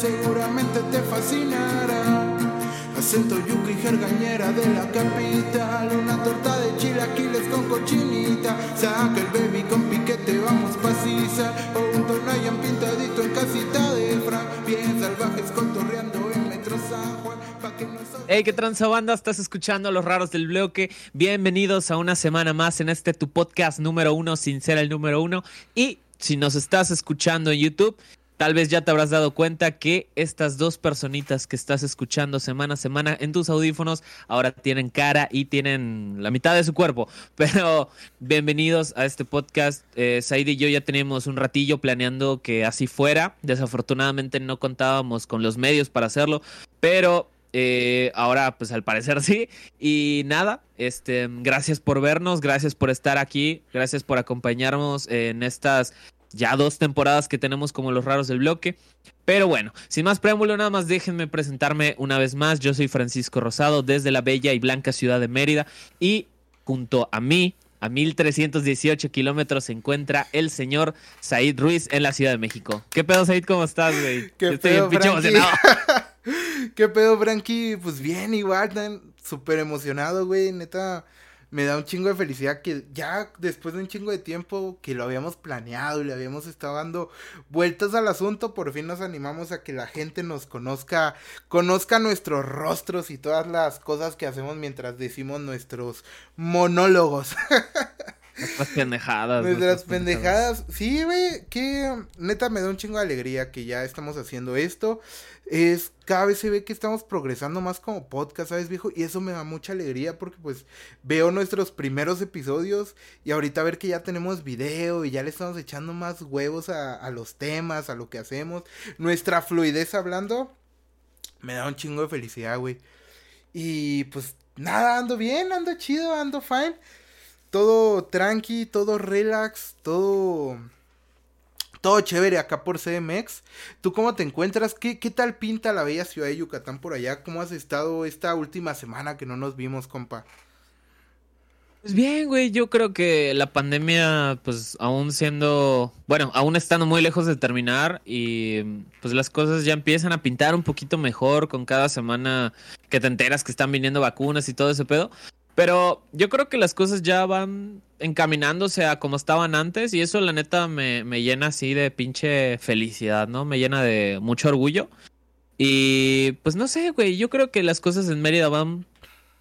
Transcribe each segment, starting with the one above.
seguramente te fascinará. Acento yuca y jergañera de la capital, una torta de chilaquiles con cochinita. Saca el baby con piquete, vamos pacisa. O un tonayan pintadito en casita de Fran. Bien salvajes contorreando en Metro San Juan. Hey, qué tranza banda, estás escuchando a los raros del bloque. Bienvenidos a una semana más en este tu podcast número uno, sin ser el número uno. Y si nos estás escuchando en YouTube, tal vez ya te habrás dado cuenta que estas dos personitas que estás escuchando semana a semana en tus audífonos ahora tienen cara y tienen la mitad de su cuerpo. Pero bienvenidos a este podcast. Eh, y yo ya teníamos un ratillo planeando que así fuera. Desafortunadamente no contábamos con los medios para hacerlo, pero eh, ahora, pues al parecer sí. Y nada, este, gracias por vernos, gracias por estar aquí, gracias por acompañarnos en estas ya dos temporadas que tenemos como los raros del bloque. Pero bueno, sin más preámbulo, nada más déjenme presentarme una vez más. Yo soy Francisco Rosado desde la bella y blanca ciudad de Mérida y junto a mí, a 1318 kilómetros, se encuentra el señor Said Ruiz en la Ciudad de México. ¿Qué pedo, Said? ¿Cómo estás, güey? ¿Qué Estoy pedo, bien emocionado. ¿Qué pedo, Frankie? Pues bien, igual, súper emocionado, güey. Neta, me da un chingo de felicidad que ya después de un chingo de tiempo que lo habíamos planeado y le habíamos estado dando vueltas al asunto, por fin nos animamos a que la gente nos conozca, conozca nuestros rostros y todas las cosas que hacemos mientras decimos nuestros monólogos. Nuestras pendejadas. Nuestras pendejadas. Sí, güey, que neta me da un chingo de alegría que ya estamos haciendo esto. Es cada vez se ve que estamos progresando más como podcast, ¿sabes, viejo? Y eso me da mucha alegría porque pues veo nuestros primeros episodios y ahorita ver que ya tenemos video y ya le estamos echando más huevos a, a los temas, a lo que hacemos. Nuestra fluidez hablando me da un chingo de felicidad, güey. Y pues nada, ando bien, ando chido, ando fine todo tranqui, todo relax, todo todo chévere acá por CMX. ¿Tú cómo te encuentras? ¿Qué, ¿Qué tal pinta la bella ciudad de Yucatán por allá? ¿Cómo has estado esta última semana que no nos vimos, compa? Pues bien, güey, yo creo que la pandemia, pues aún siendo, bueno, aún estando muy lejos de terminar y pues las cosas ya empiezan a pintar un poquito mejor con cada semana que te enteras que están viniendo vacunas y todo ese pedo. Pero yo creo que las cosas ya van encaminándose a como estaban antes y eso la neta me, me llena así de pinche felicidad, ¿no? Me llena de mucho orgullo. Y pues no sé, güey, yo creo que las cosas en Mérida van,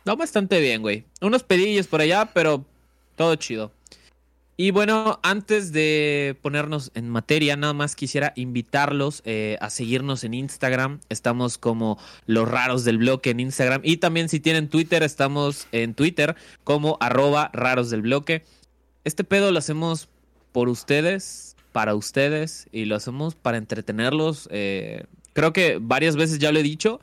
van bastante bien, güey. Unos pedillos por allá, pero todo chido. Y bueno, antes de ponernos en materia, nada más quisiera invitarlos eh, a seguirnos en Instagram. Estamos como los raros del bloque en Instagram. Y también si tienen Twitter, estamos en Twitter como arroba raros del bloque. Este pedo lo hacemos por ustedes, para ustedes, y lo hacemos para entretenerlos. eh, creo que varias veces ya lo he dicho.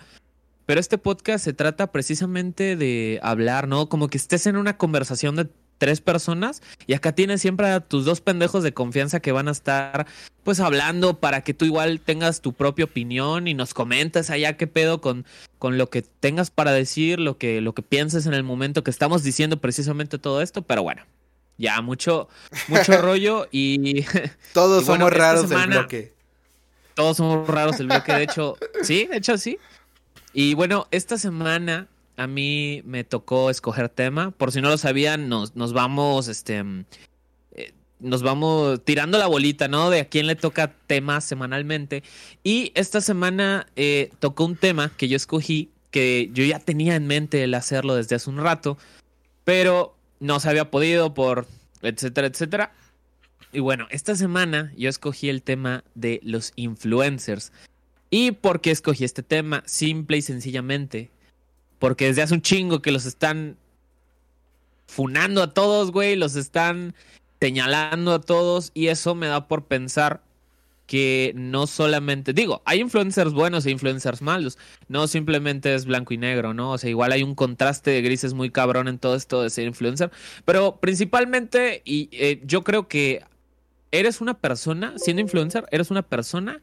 Pero este podcast se trata precisamente de hablar, ¿no? Como que estés en una conversación de tres personas y acá tienes siempre a tus dos pendejos de confianza que van a estar pues hablando para que tú igual tengas tu propia opinión y nos comentes allá qué pedo con, con lo que tengas para decir, lo que, lo que pienses en el momento que estamos diciendo precisamente todo esto, pero bueno, ya mucho, mucho rollo y Todos Y bueno, somos raros semana- bloque. todos somos raros el bloque, de hecho, sí, de hecho sí. Y bueno, esta semana a mí me tocó escoger tema. Por si no lo sabían, nos, vamos, este, eh, nos vamos tirando la bolita, ¿no? De a quién le toca tema semanalmente. Y esta semana eh, tocó un tema que yo escogí, que yo ya tenía en mente el hacerlo desde hace un rato, pero no se había podido por etcétera, etcétera. Y bueno, esta semana yo escogí el tema de los influencers. ¿Y por qué escogí este tema? Simple y sencillamente. Porque desde hace un chingo que los están funando a todos, güey. Los están señalando a todos. Y eso me da por pensar que no solamente. Digo, hay influencers buenos e influencers malos. No simplemente es blanco y negro, ¿no? O sea, igual hay un contraste de grises muy cabrón en todo esto de ser influencer. Pero principalmente, y eh, yo creo que eres una persona, siendo influencer, eres una persona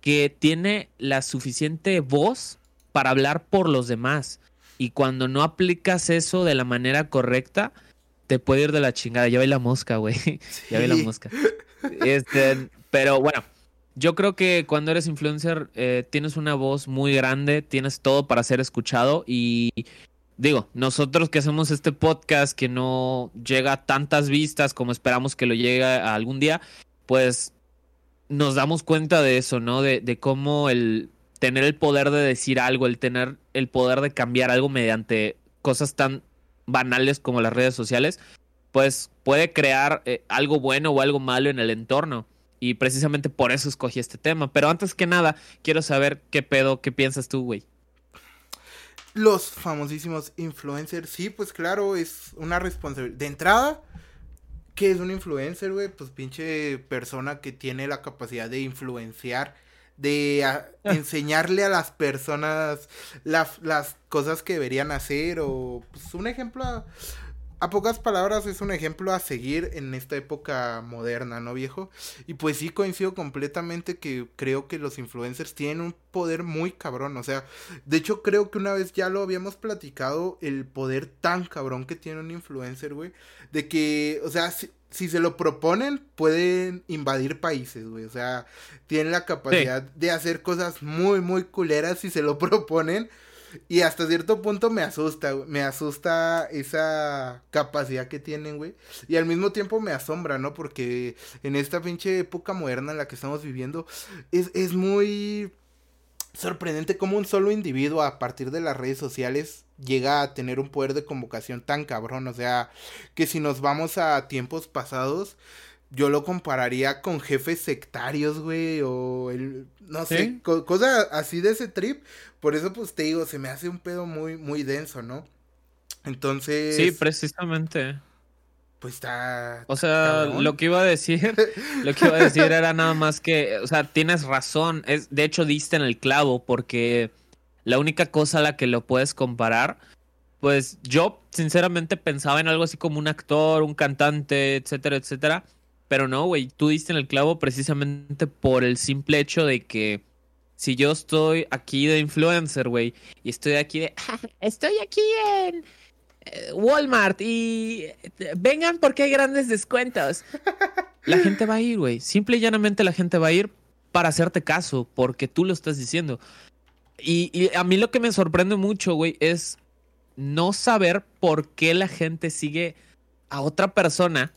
que tiene la suficiente voz para hablar por los demás. Y cuando no aplicas eso de la manera correcta, te puede ir de la chingada. Ya ve la mosca, güey. Ya ve la mosca. Este, pero bueno, yo creo que cuando eres influencer eh, tienes una voz muy grande, tienes todo para ser escuchado y digo, nosotros que hacemos este podcast que no llega a tantas vistas como esperamos que lo llegue a algún día, pues nos damos cuenta de eso, ¿no? De, de cómo el tener el poder de decir algo, el tener el poder de cambiar algo mediante cosas tan banales como las redes sociales, pues puede crear eh, algo bueno o algo malo en el entorno. Y precisamente por eso escogí este tema. Pero antes que nada, quiero saber qué pedo, qué piensas tú, güey. Los famosísimos influencers, sí, pues claro, es una responsabilidad. De entrada, ¿qué es un influencer, güey? Pues pinche persona que tiene la capacidad de influenciar, de enseñarle a las personas las cosas que deberían hacer o pues un ejemplo a pocas palabras es un ejemplo a seguir en esta época moderna, ¿no, viejo? Y pues sí coincido completamente que creo que los influencers tienen un poder muy cabrón, o sea, de hecho creo que una vez ya lo habíamos platicado, el poder tan cabrón que tiene un influencer, güey, de que, o sea, si, se lo proponen, pueden invadir países, güey, o sea, tienen la capacidad de hacer cosas muy, muy culeras si se lo proponen. Y hasta cierto punto me asusta, me asusta esa capacidad que tienen, güey. Y al mismo tiempo me asombra, ¿no? Porque en esta pinche época moderna en la que estamos viviendo, es, es muy sorprendente cómo un solo individuo a partir de las redes sociales llega a tener un poder de convocación tan cabrón. O sea, que si nos vamos a tiempos pasados, yo lo compararía con jefes sectarios, güey, o el, no sé, cosas así de ese trip. Por eso, pues te digo, se me hace un pedo muy, muy denso, ¿no? Entonces. Sí, precisamente. Pues está. O sea, lo que iba a decir, lo que iba a decir era nada más que, o sea, tienes razón. Es, de hecho, diste en el clavo, porque la única cosa a la que lo puedes comparar, pues yo sinceramente pensaba en algo así como un actor, un cantante, etcétera, etcétera pero no, güey, tú diste en el clavo precisamente por el simple hecho de que si yo estoy aquí de influencer, güey, y estoy aquí de, estoy aquí en Walmart y eh, vengan porque hay grandes descuentos. La gente va a ir, güey. Simple y llanamente la gente va a ir para hacerte caso, porque tú lo estás diciendo. Y, y a mí lo que me sorprende mucho, güey, es no saber por qué la gente sigue a otra persona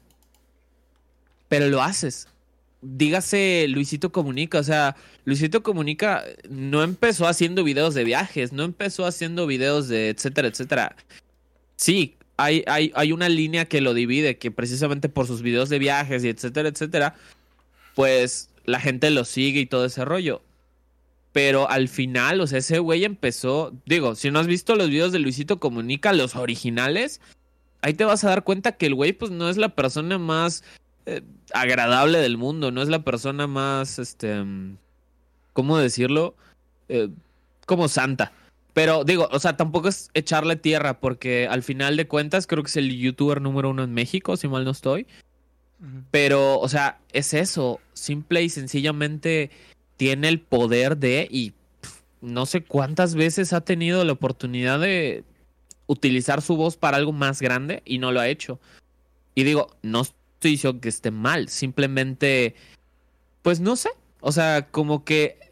pero lo haces. Dígase Luisito Comunica, o sea, Luisito Comunica no empezó haciendo videos de viajes, no empezó haciendo videos de etcétera, etcétera. Sí, hay, hay, hay una línea que lo divide, que precisamente por sus videos de viajes y etcétera, etcétera, pues la gente lo sigue y todo ese rollo. Pero al final, o sea, ese güey empezó, digo, si no has visto los videos de Luisito Comunica, los originales, ahí te vas a dar cuenta que el güey pues no es la persona más eh, agradable del mundo, no es la persona más, este, ¿cómo decirlo? Eh, como santa. Pero digo, o sea, tampoco es echarle tierra, porque al final de cuentas creo que es el youtuber número uno en México, si mal no estoy. Pero, o sea, es eso, simple y sencillamente tiene el poder de, y no sé cuántas veces ha tenido la oportunidad de utilizar su voz para algo más grande y no lo ha hecho. Y digo, no estoy diciendo que esté mal, simplemente, pues no sé, o sea, como que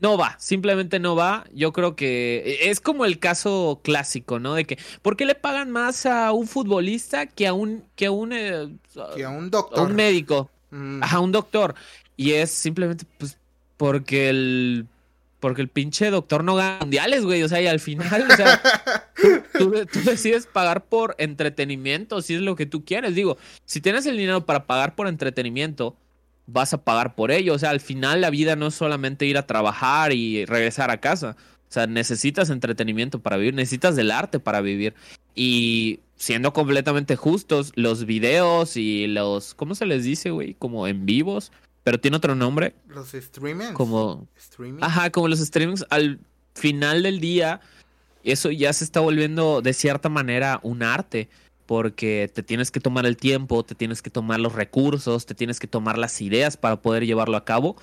no va, simplemente no va. Yo creo que es como el caso clásico, ¿no? De que, ¿por qué le pagan más a un futbolista que a un, que a un, eh, que a un doctor? un médico, mm. a un doctor. Y es simplemente, pues, porque el porque el pinche doctor no gana mundiales, güey. O sea, y al final, o sea, tú, decides pagar por entretenimiento, si es lo que tú quieres. Digo, si tienes el dinero para pagar por entretenimiento, vas a pagar por ello. O sea, al final la vida no es solamente ir a trabajar y regresar a casa. O sea, necesitas entretenimiento para vivir, necesitas del arte para vivir. Y siendo completamente justos, los videos y los, ¿cómo se les dice, güey? Como en vivos pero tiene otro nombre. Los streamings. Como. Ajá, como los streamings. Al final del día, eso ya se está volviendo de cierta manera un arte. Porque te tienes que tomar el tiempo, te tienes que tomar los recursos, te tienes que tomar las ideas para poder llevarlo a cabo.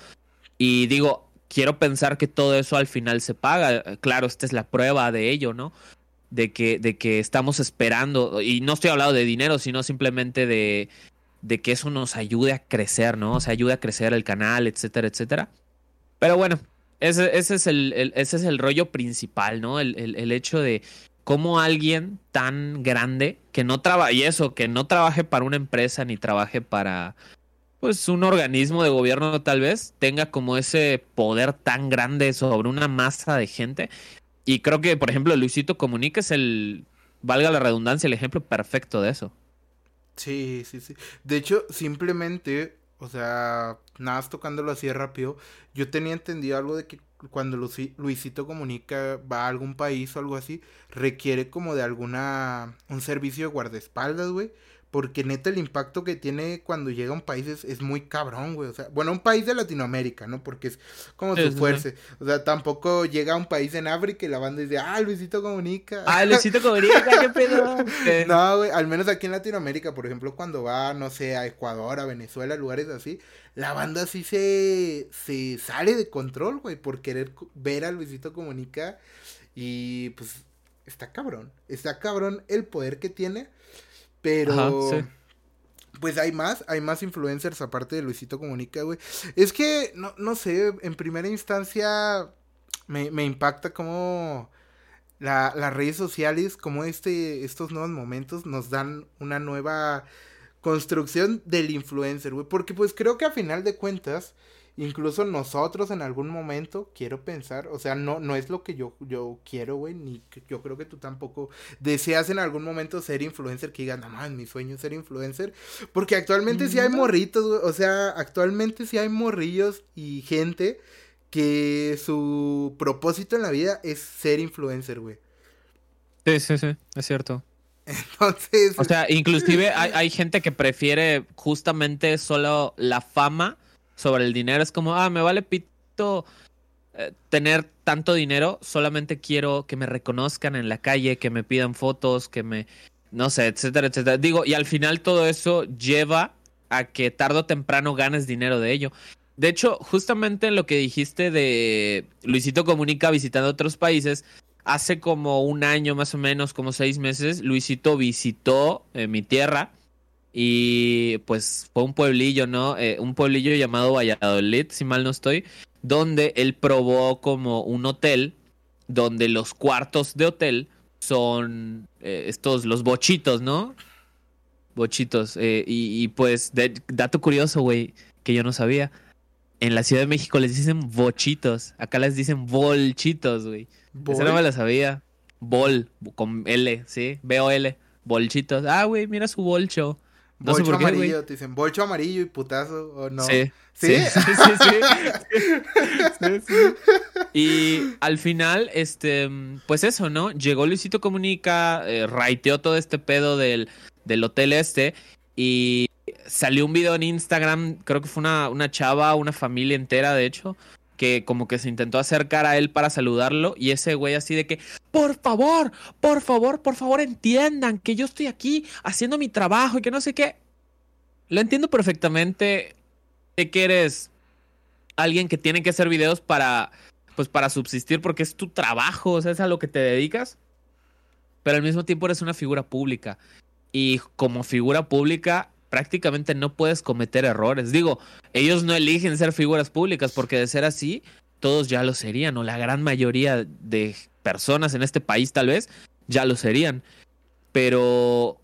Y digo, quiero pensar que todo eso al final se paga. Claro, esta es la prueba de ello, ¿no? De que, de que estamos esperando, y no estoy hablando de dinero, sino simplemente de, de que eso nos ayude a crecer, ¿no? O sea, ayude a crecer el canal, etcétera, etcétera. Pero bueno, ese, es, el, ese es el rollo principal, ¿no? El, el, hecho de cómo alguien tan grande que no trabaje, y eso, que no trabaje para una empresa ni trabaje para, pues, un organismo de gobierno tal vez, tenga como ese poder tan grande sobre una masa de gente. Y creo que, por ejemplo, Luisito Comunica es el, valga la redundancia, el ejemplo perfecto de eso. Sí, sí, sí. De hecho, simplemente, o sea, nada más tocándolo así de rápido, yo tenía entendido algo de que cuando Luisito comunica va a algún país o algo así, requiere como de alguna, un servicio de guardaespaldas, güey, porque neta el impacto que tiene cuando llega a un país es, muy cabrón, güey. O sea, bueno, un país de Latinoamérica, ¿no? Porque es como su fuerza. O sea, tampoco llega a un país en África y la banda dice, ah, Luisito comunica. Ah, Luisito comunica, qué pedo. no, güey, al menos aquí en Latinoamérica, por ejemplo, cuando va, no sé, a Ecuador, a Venezuela, lugares así, la banda sí se, se sale de control, güey, por querer ver a Luisito comunica. Y pues está cabrón. Está cabrón el poder que tiene. Pero. Pues hay más, hay más influencers aparte de Luisito Comunica, güey. Es que, no, no sé, en primera instancia me, me impacta como la, las redes sociales, como este, estos nuevos momentos nos dan una nueva construcción del influencer, güey. Porque pues creo que a final de cuentas, Incluso nosotros en algún momento, quiero pensar, o sea, no, no es lo que yo, yo quiero, güey, ni yo creo que tú tampoco deseas en algún momento ser influencer, que digan, no más, mi sueño es ser influencer, porque actualmente sí hay morritos, güey, o sea, actualmente sí hay morrillos y gente que su propósito en la vida es ser influencer, güey. Sí, sí, sí, es cierto. Entonces... O sea, inclusive hay, hay gente que prefiere justamente solo la fama sobre el dinero. Es como, ah, me vale pito eh, tener tanto dinero, solamente quiero que me reconozcan en la calle, que me pidan fotos, que me, no sé, etcétera, etcétera. Digo, y al final todo eso lleva a que tarde o temprano ganes dinero de ello. De hecho, justamente en lo que dijiste de Luisito Comunica visitando otros países, hace como un año más o menos, como seis meses, Luisito visitó eh, mi tierra y pues fue un pueblillo, ¿no? Eh, un pueblillo llamado Valladolid, si mal no estoy, donde él probó como un hotel, donde los cuartos de hotel son eh, estos, los bochitos, ¿no? Bochitos. Eh, y, pues, dato curioso, güey, que yo no sabía. En la Ciudad de México les dicen bochitos. Acá les dicen bolchitos, güey. Eso no me lo sabía. Bol, con L, ¿sí? B-O-L. Bolchitos. Ah, güey, mira su bolcho. No bolcho amarillo, te dicen bolcho amarillo y putazo, o no. Sí. ¿Sí? Sí, sí, sí, Y al final, este, pues eso, ¿no? Llegó Luisito Comunica, eh, raiteó todo este pedo del, del hotel este y salió un video en Instagram, creo que fue una, una chava, una familia entera, de hecho, que como que se intentó acercar a él para saludarlo y ese güey así de que, por favor, por favor, por favor entiendan que yo estoy aquí haciendo mi trabajo y que no sé qué. Lo entiendo perfectamente de que eres alguien que tiene que hacer videos para, pues para subsistir porque es tu trabajo, o sea, es a lo que te dedicas. Pero al mismo tiempo eres una figura pública. Y como figura pública prácticamente no puedes cometer errores. Digo, ellos no eligen ser figuras públicas porque de ser así, todos ya lo serían, o la gran mayoría de personas en este país tal vez ya lo serían. Pero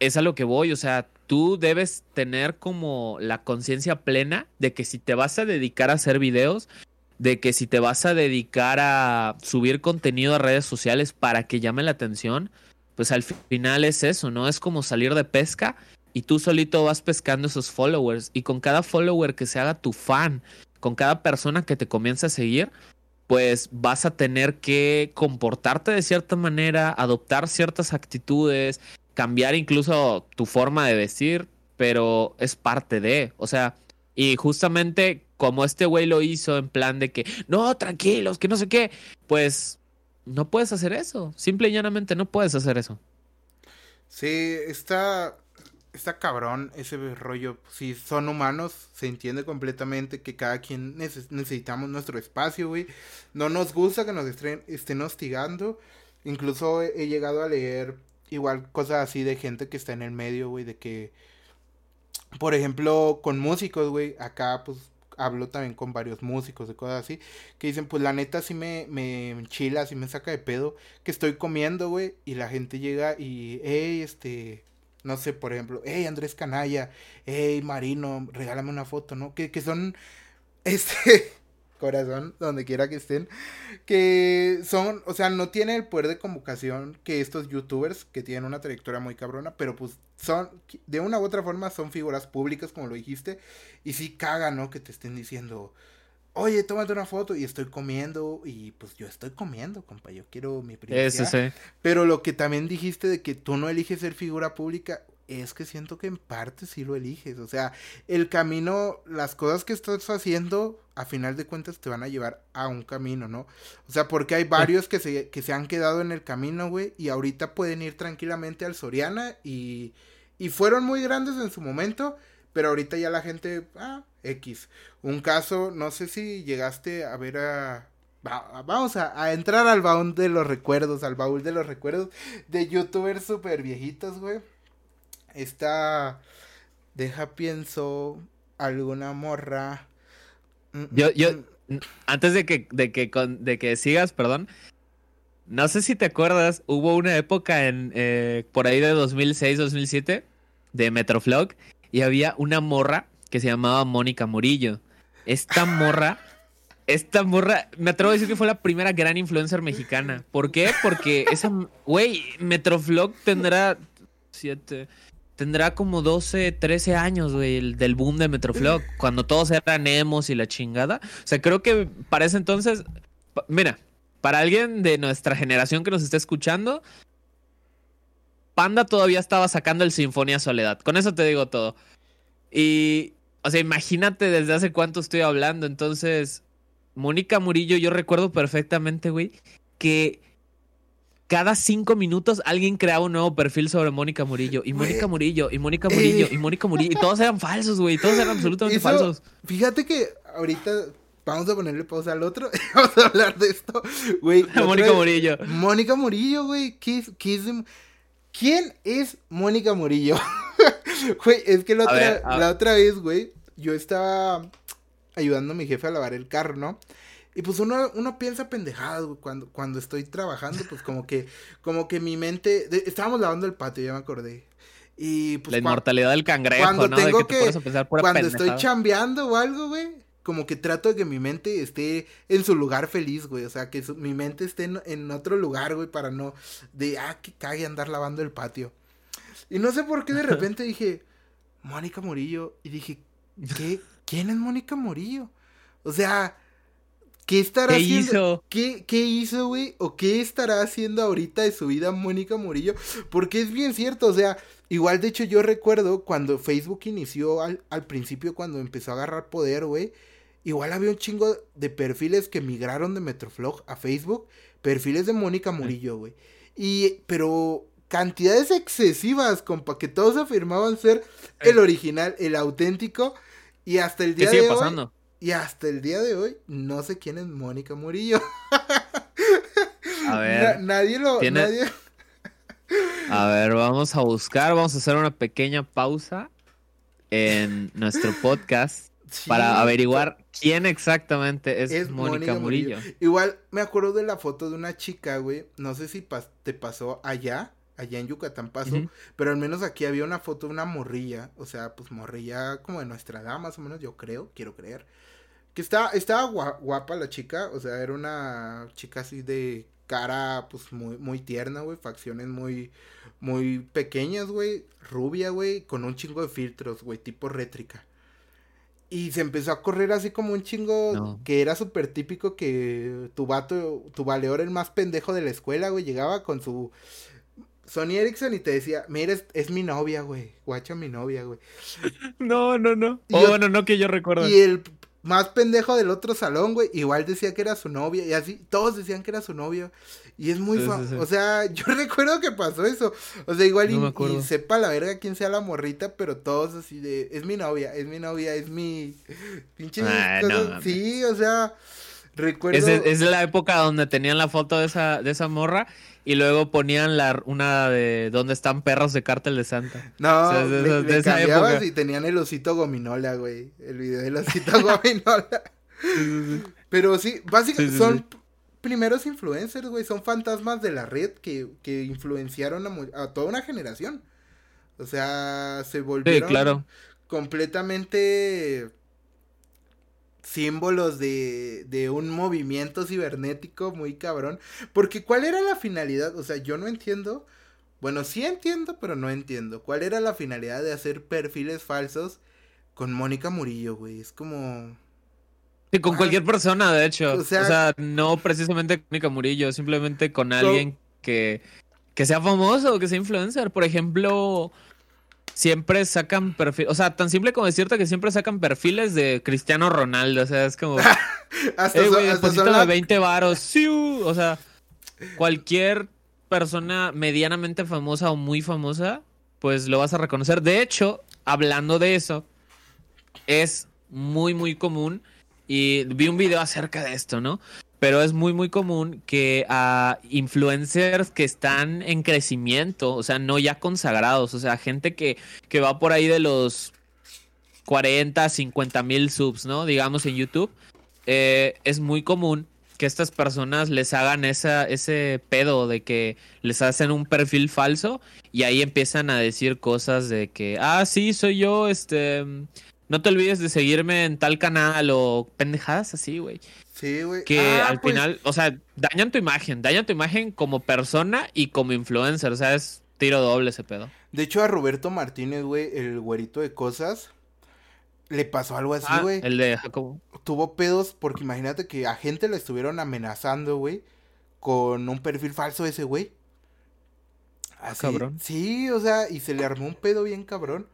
es a lo que voy, o sea, tú debes tener como la conciencia plena de que si te vas a dedicar a hacer videos, de que si te vas a dedicar a subir contenido a redes sociales para que llame la atención, pues al final es eso, ¿no? Es como salir de pesca y tú solito vas pescando esos followers y con cada follower que se haga tu fan, con cada persona que te comienza a seguir, pues vas a tener que comportarte de cierta manera, adoptar ciertas actitudes, cambiar incluso tu forma de vestir, pero es parte de, o sea, y justamente como este güey lo hizo en plan de que, no, tranquilos, que no sé qué, pues no puedes hacer eso, simple y llanamente no puedes hacer eso. Sí, está, está cabrón ese rollo. Si son humanos, se entiende completamente que cada quien necesitamos nuestro espacio, güey. No nos gusta que nos estén, hostigando. Incluso he, llegado a leer igual cosas así de gente que está en el medio, güey, de que por ejemplo, con músicos, güey, acá pues hablo también con varios músicos y cosas así, que dicen, pues la neta sí me, me enchila, sí me saca de pedo, que estoy comiendo, güey, y la gente llega y, hey, este, no sé, por ejemplo, hey, Andrés Canalla, hey, Marino, regálame una foto, ¿no? Que, que son, este, corazón, donde quiera que estén, que son, o sea, no tienen el poder de convocación que estos youtubers que tienen una trayectoria muy cabrona, pero pues son, de una u otra forma, son figuras públicas, como lo dijiste, y sí caga, ¿no? Que te estén diciendo, oye, tómate una foto y estoy comiendo, y pues yo estoy comiendo, compa, yo quiero mi privacidad. Eso sí. Pero lo que también dijiste de que tú no eliges ser figura pública, es que siento que en parte sí lo eliges. O sea, el camino, las cosas que estás haciendo, a final de cuentas te van a llevar a un camino, ¿no? O sea, porque hay varios que se, que se han quedado en el camino, güey, y ahorita pueden ir tranquilamente al Soriana y, y fueron muy grandes en su momento, pero ahorita ya la gente, ah, X. Un caso, no sé si llegaste a ver a... vamos a, a entrar al baúl de los recuerdos, al baúl de los recuerdos de youtubers súper viejitos, güey esta, deja pienso, alguna morra. Mm, mm, yo, yo, mm. antes de que, de que, de que sigas, perdón. No sé si te acuerdas, hubo una época en eh, por ahí de 2006, 2007 de Metroflog y había una morra que se llamaba Mónica Murillo. Esta morra, esta morra, me atrevo a decir que fue la primera gran influencer mexicana. ¿Por qué? Porque esa, güey, Metroflog tendrá siete, tendrá como 12, 13 años, güey, del boom de Metroflog, cuando todos eran emos y la chingada. O sea, creo que para ese entonces, mira, para alguien de nuestra generación que nos está escuchando, Panda todavía estaba sacando el Sinfonía Soledad. Con eso te digo todo. Y, o sea, imagínate desde hace cuánto estoy hablando. Entonces, Mónica Murillo, yo recuerdo perfectamente, güey, que cada cinco minutos alguien creaba un nuevo perfil sobre Mónica Murillo. Y Mónica Murillo, y Mónica Murillo, y Mónica Murillo. Y todos eran falsos, güey. Todos eran absolutamente falsos. Fíjate que ahorita vamos a ponerle pausa al otro. vamos a hablar de esto. Güey. Mónica Murillo. Mónica Murillo, güey. ¿Qué es, qué es ¿Quién es Mónica Murillo? Güey, es que la otra, la otra vez, güey, yo estaba ayudando a mi jefe a lavar el carro, ¿no? Y pues uno, uno piensa pendejadas, cuando, cuando estoy trabajando, pues como que, como que mi mente, estábamos lavando el patio, ya me acordé. Y pues la inmortalidad del cangrejo, cuando ¿no? Tengo que, cuando estoy chambeando o algo, güey, como que trato de que mi mente esté en su lugar feliz, güey. O sea, que mi mente esté en, otro lugar, güey, para no, de, ah, que cague andar lavando el patio. Y no sé por qué de repente dije, Mónica Murillo. Y dije, ¿qué? ¿Quién es Mónica Murillo? O sea, ¿Qué estará haciendo? ¿Qué, ¿Qué hizo, güey? ¿O qué estará haciendo ahorita de su vida Mónica Murillo? Porque es bien cierto, o sea, igual de hecho yo recuerdo cuando Facebook inició al, al principio, cuando empezó a agarrar poder, güey. Igual había un chingo de perfiles que migraron de Metroflog a Facebook. Perfiles de Mónica Murillo, güey. Y, pero cantidades excesivas, compa, que todos afirmaban ser el original, el auténtico. Y hasta el día ¿Qué sigue de pasando? Y hasta el día de hoy no sé quién es Mónica Murillo. A ver. nadie lo. Nadie... A ver, vamos a buscar, vamos a hacer una pequeña pausa en nuestro podcast para averiguar quién exactamente es, Mónica, Murillo. Igual me acuerdo de la foto de una chica, güey. No sé si te pasó allá allá en Yucatán pasó, pero al menos aquí había una foto de una morrilla, o sea, pues morrilla como de nuestra edad, más o menos, yo creo, quiero creer. Que estaba, estaba guapa la chica, o sea, era una chica así de cara, pues muy, muy tierna, güey, facciones muy, muy pequeñas, güey, rubia, güey, con un chingo de filtros, güey, tipo rétrica. Y se empezó a correr así como un chingo que era súper típico que tu vato, tu valeor el más pendejo de la escuela, güey, llegaba con su Sony Ericsson y te decía, mira, es, mi novia, güey. Guacha mi novia, güey. No, no, no. oh, no, no, que yo recuerdo. Y el más pendejo del otro salón, güey, igual decía que era su novia. Y así, todos decían que era su novio. Y es muy O sea, yo recuerdo que pasó eso. O sea, igual y, sepa la verga quién sea la morrita, pero todos así de, es mi novia, es mi novia, es mi pinche... Ah, sí, o sea... Recuerdo... Es, es, la época donde tenían la foto de esa, de esa morra y luego ponían la, una de donde están perros de cártel de Santa. No, o sea, de, le, de esa época. y tenían el osito gominola, güey. El video del osito gominola. Pero sí, básicamente sí, sí, son primeros influencers, güey. Son fantasmas de la red que, que influenciaron a, a, toda una generación. O sea, se volvieron claro. completamente símbolos de, de un movimiento cibernético muy cabrón. Porque ¿cuál era la finalidad? O sea, yo no entiendo. Bueno, sí entiendo, pero no entiendo. ¿Cuál era la finalidad de hacer perfiles falsos con Mónica Murillo, güey? Es como... Sí, con cualquier persona, de hecho. O sea, o sea, no precisamente con Mónica Murillo, simplemente con alguien que, que sea famoso, que sea influencer. Por ejemplo, siempre sacan perfiles, o sea, tan simple como decirte que siempre sacan perfiles de Cristiano Ronaldo, o sea, es como hasta, hey, wey, hasta la... 20 varos, ¡siu! o sea, cualquier persona medianamente famosa o muy famosa, pues lo vas a reconocer. De hecho, hablando de eso, es muy muy común y vi un video acerca de esto, ¿no? pero es muy muy común que a influencers que están en crecimiento, o sea, no ya consagrados, o sea, gente que, que va por ahí de los 40, 50 mil subs, ¿no? Digamos en YouTube, eh, es muy común que estas personas les hagan esa, ese pedo de que les hacen un perfil falso y ahí empiezan a decir cosas de que, ah, sí, soy yo, este, no te olvides de seguirme en tal canal o pendejadas así, güey. Sí, güey. Que ah, al pues... final, o sea, dañan tu imagen, dañan tu imagen como persona y como influencer, o sea, es tiro doble ese pedo. De hecho, a Roberto Martínez, güey, el güerito de cosas, le pasó algo así, güey. Ah, el de Jacobo. Tuvo pedos porque imagínate que a gente le estuvieron amenazando, güey, con un perfil falso ese güey. Así, cabrón. Sí, o sea, y se le armó un pedo bien cabrón.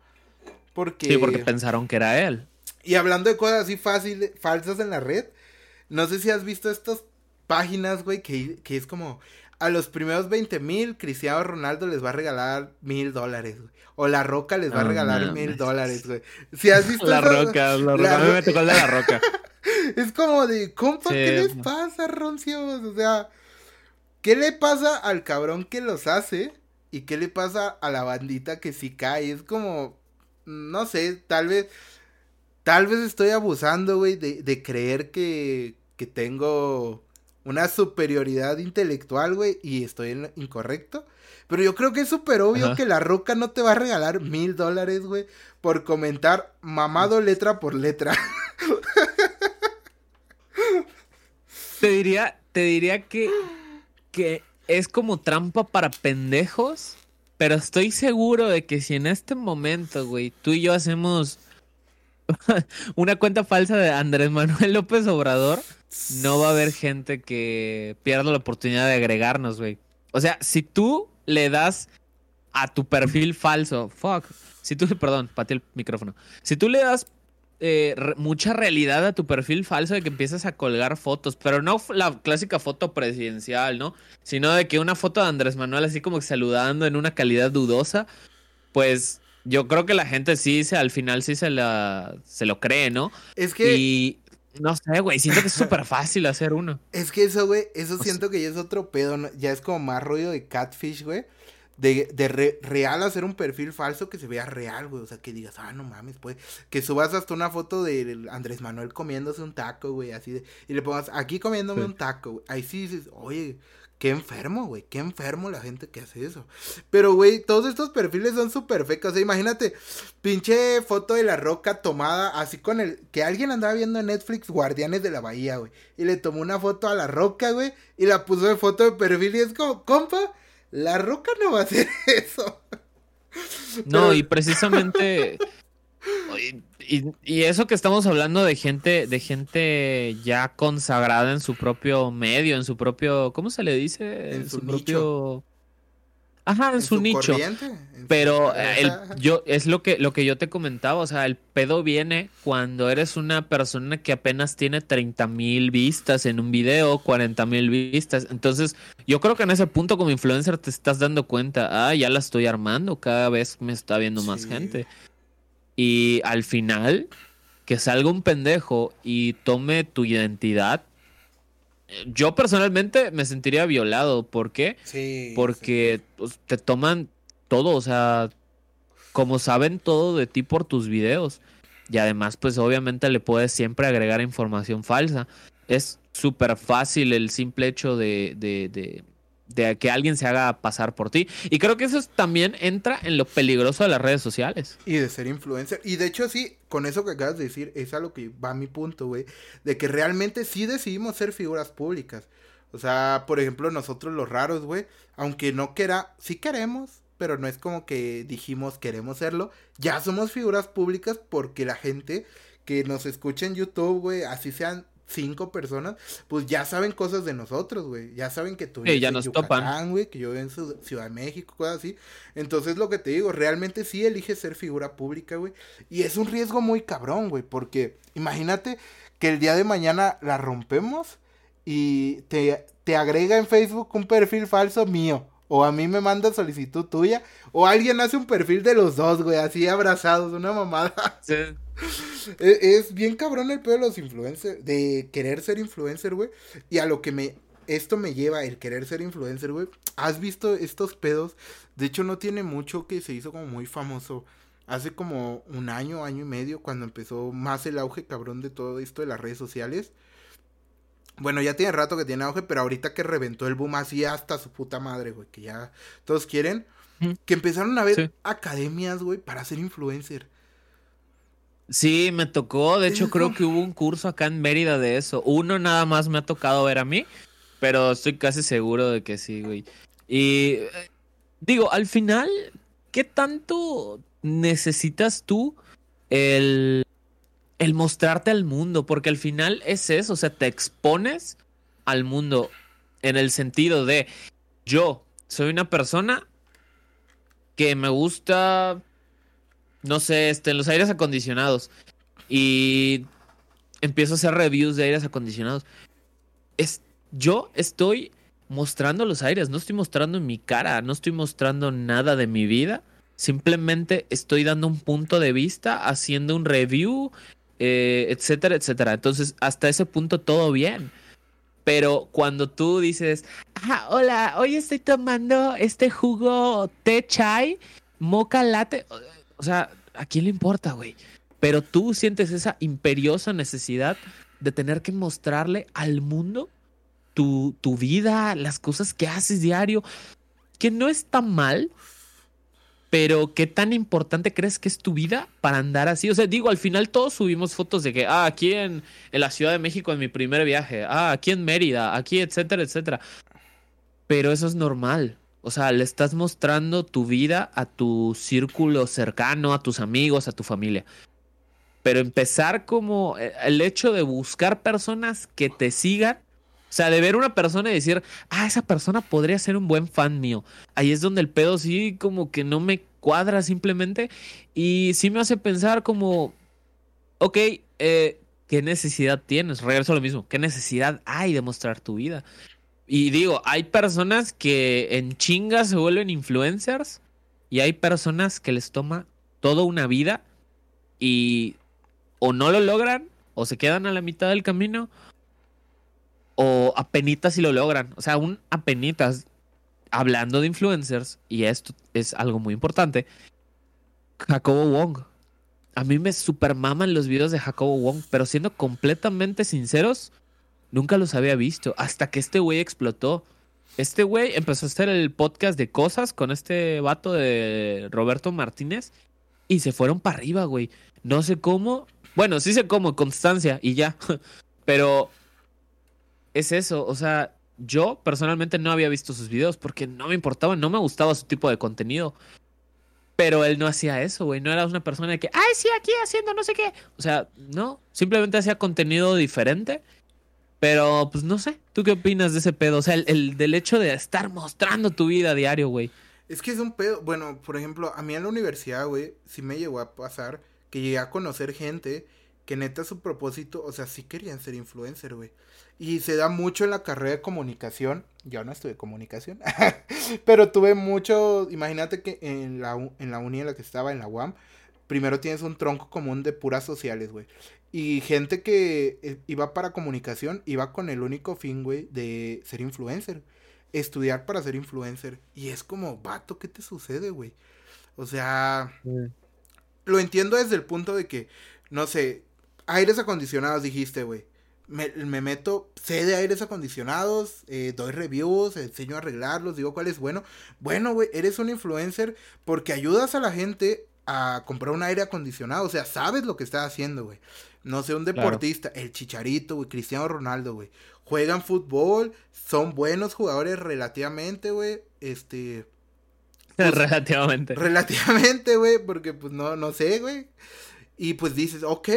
Porque... Sí, porque pensaron que era él. Y hablando de cosas así fáciles, falsas en la red, no sé si has visto estas páginas, güey, que, que es como a los primeros 20 mil, Cristiano Ronaldo les va a regalar mil dólares, güey. O La Roca les va a regalar mil dólares, güey. Si has visto La? Roca, La Roca, la... a mí me tocó de La Roca. es como de, compa, sí. ¿qué les pasa, Roncios? O sea, ¿qué le pasa al cabrón que los hace? ¿Y qué le pasa a la bandita que sí cae? Es como, no sé, tal vez... Tal vez estoy abusando, güey, de, de creer que, que tengo una superioridad intelectual, güey, y estoy en incorrecto. Pero yo creo que es súper obvio Ajá. que la roca no te va a regalar mil dólares, güey, por comentar mamado letra por letra. te diría, te diría que, que es como trampa para pendejos, pero estoy seguro de que si en este momento, güey, tú y yo hacemos una cuenta falsa de Andrés Manuel López Obrador, no va a haber gente que pierda la oportunidad de agregarnos, güey. O sea, si tú le das a tu perfil falso, fuck, si tú, perdón, pateé el micrófono, si tú le das eh, re, mucha realidad a tu perfil falso de que empiezas a colgar fotos, pero no la clásica foto presidencial, ¿no? Sino de que una foto de Andrés Manuel así como saludando en una calidad dudosa, pues yo creo que la gente sí se, al final sí se la se lo cree, ¿no? Es que y no sé, güey, siento que es súper fácil hacer uno. Es que eso, güey, eso siento que ya es otro pedo, ¿no? ya es como más rollo de catfish, güey. De, de re, real hacer un perfil falso que se vea real, güey. O sea, que digas, ah, no mames, pues. Que subas hasta una foto de Andrés Manuel comiéndose un taco, güey, así de. Y le pongas, aquí comiéndome sí. un taco, güey. Ahí sí dices, oye, Qué enfermo, güey. Qué enfermo la gente que hace eso. Pero, güey, todos estos perfiles son súper fecos. O sea, imagínate, pinche foto de la roca tomada así con el. Que alguien andaba viendo en Netflix Guardianes de la Bahía, güey. Y le tomó una foto a la roca, güey. Y la puso de foto de perfil. Y es como, compa, la roca no va a hacer eso. No, Pero... y precisamente. Y, y, eso que estamos hablando de gente, de gente ya consagrada en su propio medio, en su propio, ¿cómo se le dice? En, en su, su propio. Ajá, su, su, nicho. Pero el, yo es lo que lo que yo te comentaba, o sea, el pedo viene cuando eres una persona que apenas tiene 30 mil vistas en un video, 40 mil vistas. Entonces, yo creo que en ese punto como influencer te estás dando cuenta, ah, ya la estoy armando, cada vez me está viendo sí. más gente. Y al final, que salga un pendejo y tome tu identidad yo personalmente me sentiría violado. ¿Por qué? Sí. Porque pues, te toman todo, o sea, como saben todo de ti por tus videos. Y además, pues obviamente le puedes siempre agregar información falsa. Es súper fácil el simple hecho de, de, de, de, que alguien se haga pasar por ti. Y creo que eso también entra en lo peligroso de las redes sociales. Y de ser influencer. Y de hecho, sí, con eso que acabas de decir, es a lo que va mi punto, güey. De que realmente sí decidimos ser figuras públicas. O sea, por ejemplo, nosotros los raros, güey, aunque no quiera, sí queremos, pero no es como que dijimos queremos serlo. Ya somos figuras públicas porque la gente que nos escucha en YouTube, güey, así sean cinco personas, pues ya saben cosas de nosotros, güey. Ya saben que tú sí, ya nos Yucatán, güey, que yo en Ciudad de México, cosas así. Entonces, lo que te digo, realmente sí elige ser figura pública, güey. Y es un riesgo muy cabrón, güey, porque imagínate que el día de mañana la rompemos y te, te agrega en Facebook un perfil falso mío. O a mí me manda solicitud tuya. O alguien hace un perfil de los dos, güey, así abrazados, una mamada. Sí. E, es, bien cabrón el pedo de los influencers, de querer ser influencer, güey. Y a lo que me, esto me lleva, el querer ser influencer, güey. ¿Has visto estos pedos? De hecho, no tiene mucho que se hizo como muy famoso. Hace como un año, año y medio, cuando empezó más el auge cabrón de todo esto de las redes sociales. Bueno, ya tiene rato que tiene auge, pero ahorita que reventó el boom así hasta su puta madre, güey, que ya todos quieren. Que empezaron a ver academias, güey, para ser influencer. Sí, me tocó. De hecho, creo que hubo un curso acá en Mérida de eso. Uno nada más me ha tocado ver a mí, pero estoy casi seguro de que sí, güey. Y eh, digo, al final, ¿qué tanto necesitas tú el el mostrarte al mundo, porque al final es eso, o sea, te expones al mundo en el sentido de yo soy una persona que me gusta, no sé, este, los aires acondicionados y empiezo a hacer reviews de aires acondicionados. Es, yo estoy mostrando los aires, no estoy mostrando mi cara, no estoy mostrando nada de mi vida. Simplemente estoy dando un punto de vista, haciendo un review, eh, etcétera, etcétera. Entonces, hasta ese punto todo bien. Pero cuando tú dices, hola, hoy estoy tomando este jugo té chai, moca latte, o sea, ¿a quién le importa, güey? Pero tú sientes esa imperiosa necesidad de tener que mostrarle al mundo tu, tu vida, las cosas que haces diario, que no está mal, pero ¿qué tan importante crees que es tu vida para andar así? O sea, digo, al final todos subimos fotos de que, ah, aquí en, la Ciudad de México en mi primer viaje, ah, aquí en Mérida, aquí, etcétera, etcétera. Pero eso es normal. O sea, le estás mostrando tu vida a tu círculo cercano, a tus amigos, a tu familia. Pero empezar como eh, el hecho de buscar personas que te sigan o sea, de ver una persona y decir, ah, esa persona podría ser un buen fan mío. Ahí es donde el pedo sí como que no me cuadra simplemente. Y sí me hace pensar como, ok, eh, ¿qué necesidad tienes? Regreso a lo mismo. ¿Qué necesidad hay de mostrar tu vida? Y digo, hay personas que en chingas se vuelven influencers y hay personas que les toma toda una vida y o no lo logran o se quedan a la mitad del camino o apenitas si lo logran. O sea, un apenitas, hablando de influencers, y esto es algo muy importante, Jacobo Wong. A mí me supermaman los videos de Jacobo Wong, pero siendo completamente sinceros, nunca los había visto hasta que este güey explotó. Este güey empezó a hacer el podcast de cosas con este vato de Roberto Martínez y se fueron para arriba, güey. No sé cómo. Bueno, sí sé cómo, constancia y ya. Pero es eso, o sea, yo personalmente no había visto sus videos porque no me importaba, no me gustaba su tipo de contenido. Pero él no hacía eso, güey. No era una persona que, ay, sí, aquí haciendo no sé qué. O sea, no. Simplemente hacía contenido diferente. Pero, pues no sé. ¿Tú qué opinas de ese pedo? O sea, el, del hecho de estar mostrando tu vida a diario, güey. Es que es un pedo. Bueno, por ejemplo, a mí en la universidad, güey, sí me llegó a pasar que llegué a conocer gente que neta su propósito, o sea, sí querían ser influencer, güey. Y se da mucho en la carrera de comunicación. Yo no estuve comunicación, pero tuve mucho, imagínate que en la, en la uni en la que estaba, en la UAM, primero tienes un tronco común de puras sociales, güey. Y gente que eh, iba para comunicación iba con el único fin, güey, de ser influencer. Estudiar para ser influencer. Y es como, vato, ¿qué te sucede, güey? O sea, lo entiendo desde el punto de que, no sé, aires acondicionados dijiste, güey. Me, meto, sé de aires acondicionados, eh, doy reviews, enseño a arreglarlos, digo cuál es bueno. Bueno, güey, eres un influencer porque ayudas a la gente a comprar un aire acondicionado. O sea, sabes lo que estás haciendo, güey. No sé, un deportista, el Chicharito, güey, Cristiano Ronaldo, güey. Juegan fútbol, son buenos jugadores relativamente, güey. Este. Pues, relativamente. Relativamente, güey, porque pues no, no sé, güey. Y pues dices, ok,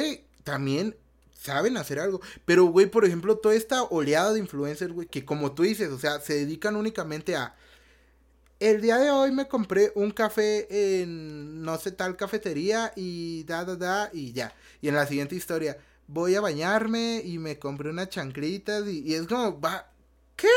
también saben hacer algo. Pero, güey, por ejemplo, toda esta oleada de influencers, güey, que como tú dices, o sea, se dedican únicamente a el día de hoy me compré un café en no sé tal cafetería y da, da, da, y ya. Y en la siguiente historia, voy a bañarme y me compré unas chanclitas y, es como, va, ¿qué?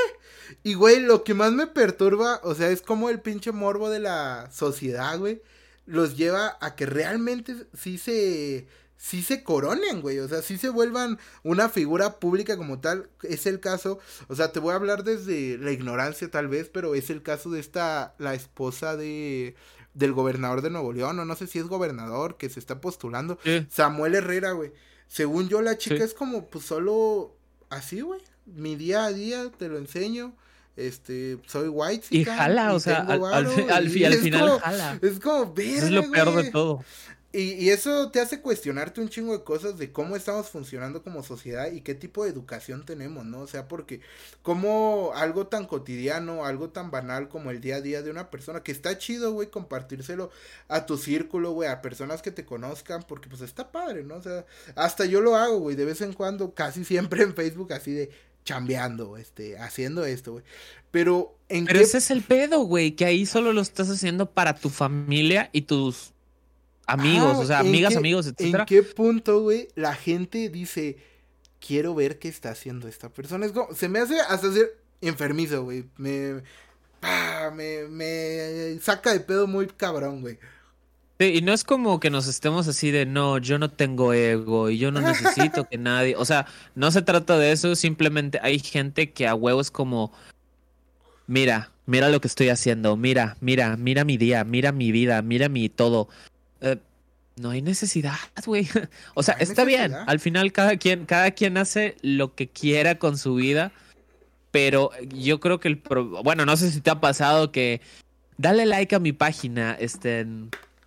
Y güey, lo que más me perturba, o sea, es como el pinche morbo de la sociedad, güey, los lleva a que realmente sí se sí se coronen, güey. O sea, sí se vuelvan una figura pública como tal. Es el caso, o sea, te voy a hablar desde la ignorancia tal vez, pero es el caso de esta, la esposa de del gobernador de Nuevo León, o no sé si es gobernador, que se está postulando. Samuel Herrera, güey. Según yo, la chica es como, pues solo así, güey. Mi día a día te lo enseño este, soy white. Y jala, o sea, al, final jala. Es como, Es lo peor de todo. Y, eso te hace cuestionarte un chingo de cosas de cómo estamos funcionando como sociedad y qué tipo de educación tenemos, ¿no? O sea, porque como algo tan cotidiano, algo tan banal como el día a día de una persona, que está chido, güey, compartírselo a tu círculo, güey, a personas que te conozcan, porque pues está padre, ¿no? O sea, hasta yo lo hago, güey, de vez en cuando, casi siempre en Facebook, así de chambeando, este, haciendo esto, güey. Pero en Pero ese es el pedo, güey, que ahí solo lo estás haciendo para tu familia y tus amigos, o sea, amigas, amigos, etcétera. ¿En qué punto, güey, la gente dice, quiero ver qué está haciendo esta persona? Es como, se me hace hasta ser enfermizo, güey. Me, ah, me, me saca de pedo muy cabrón, güey. Sí, y no es como que nos estemos así de no, yo no tengo ego y yo no necesito que nadie. O sea, no se trata de eso, simplemente hay gente que a huevo es como. Mira, mira lo que estoy haciendo, mira, mira, mira mi día, mira mi vida, mira mi todo. Eh, no hay necesidad, güey. O sea, está bien. Al final cada quien, cada quien hace lo que quiera con su vida. Pero yo creo que el bueno, no sé si te ha pasado que dale like a mi página, este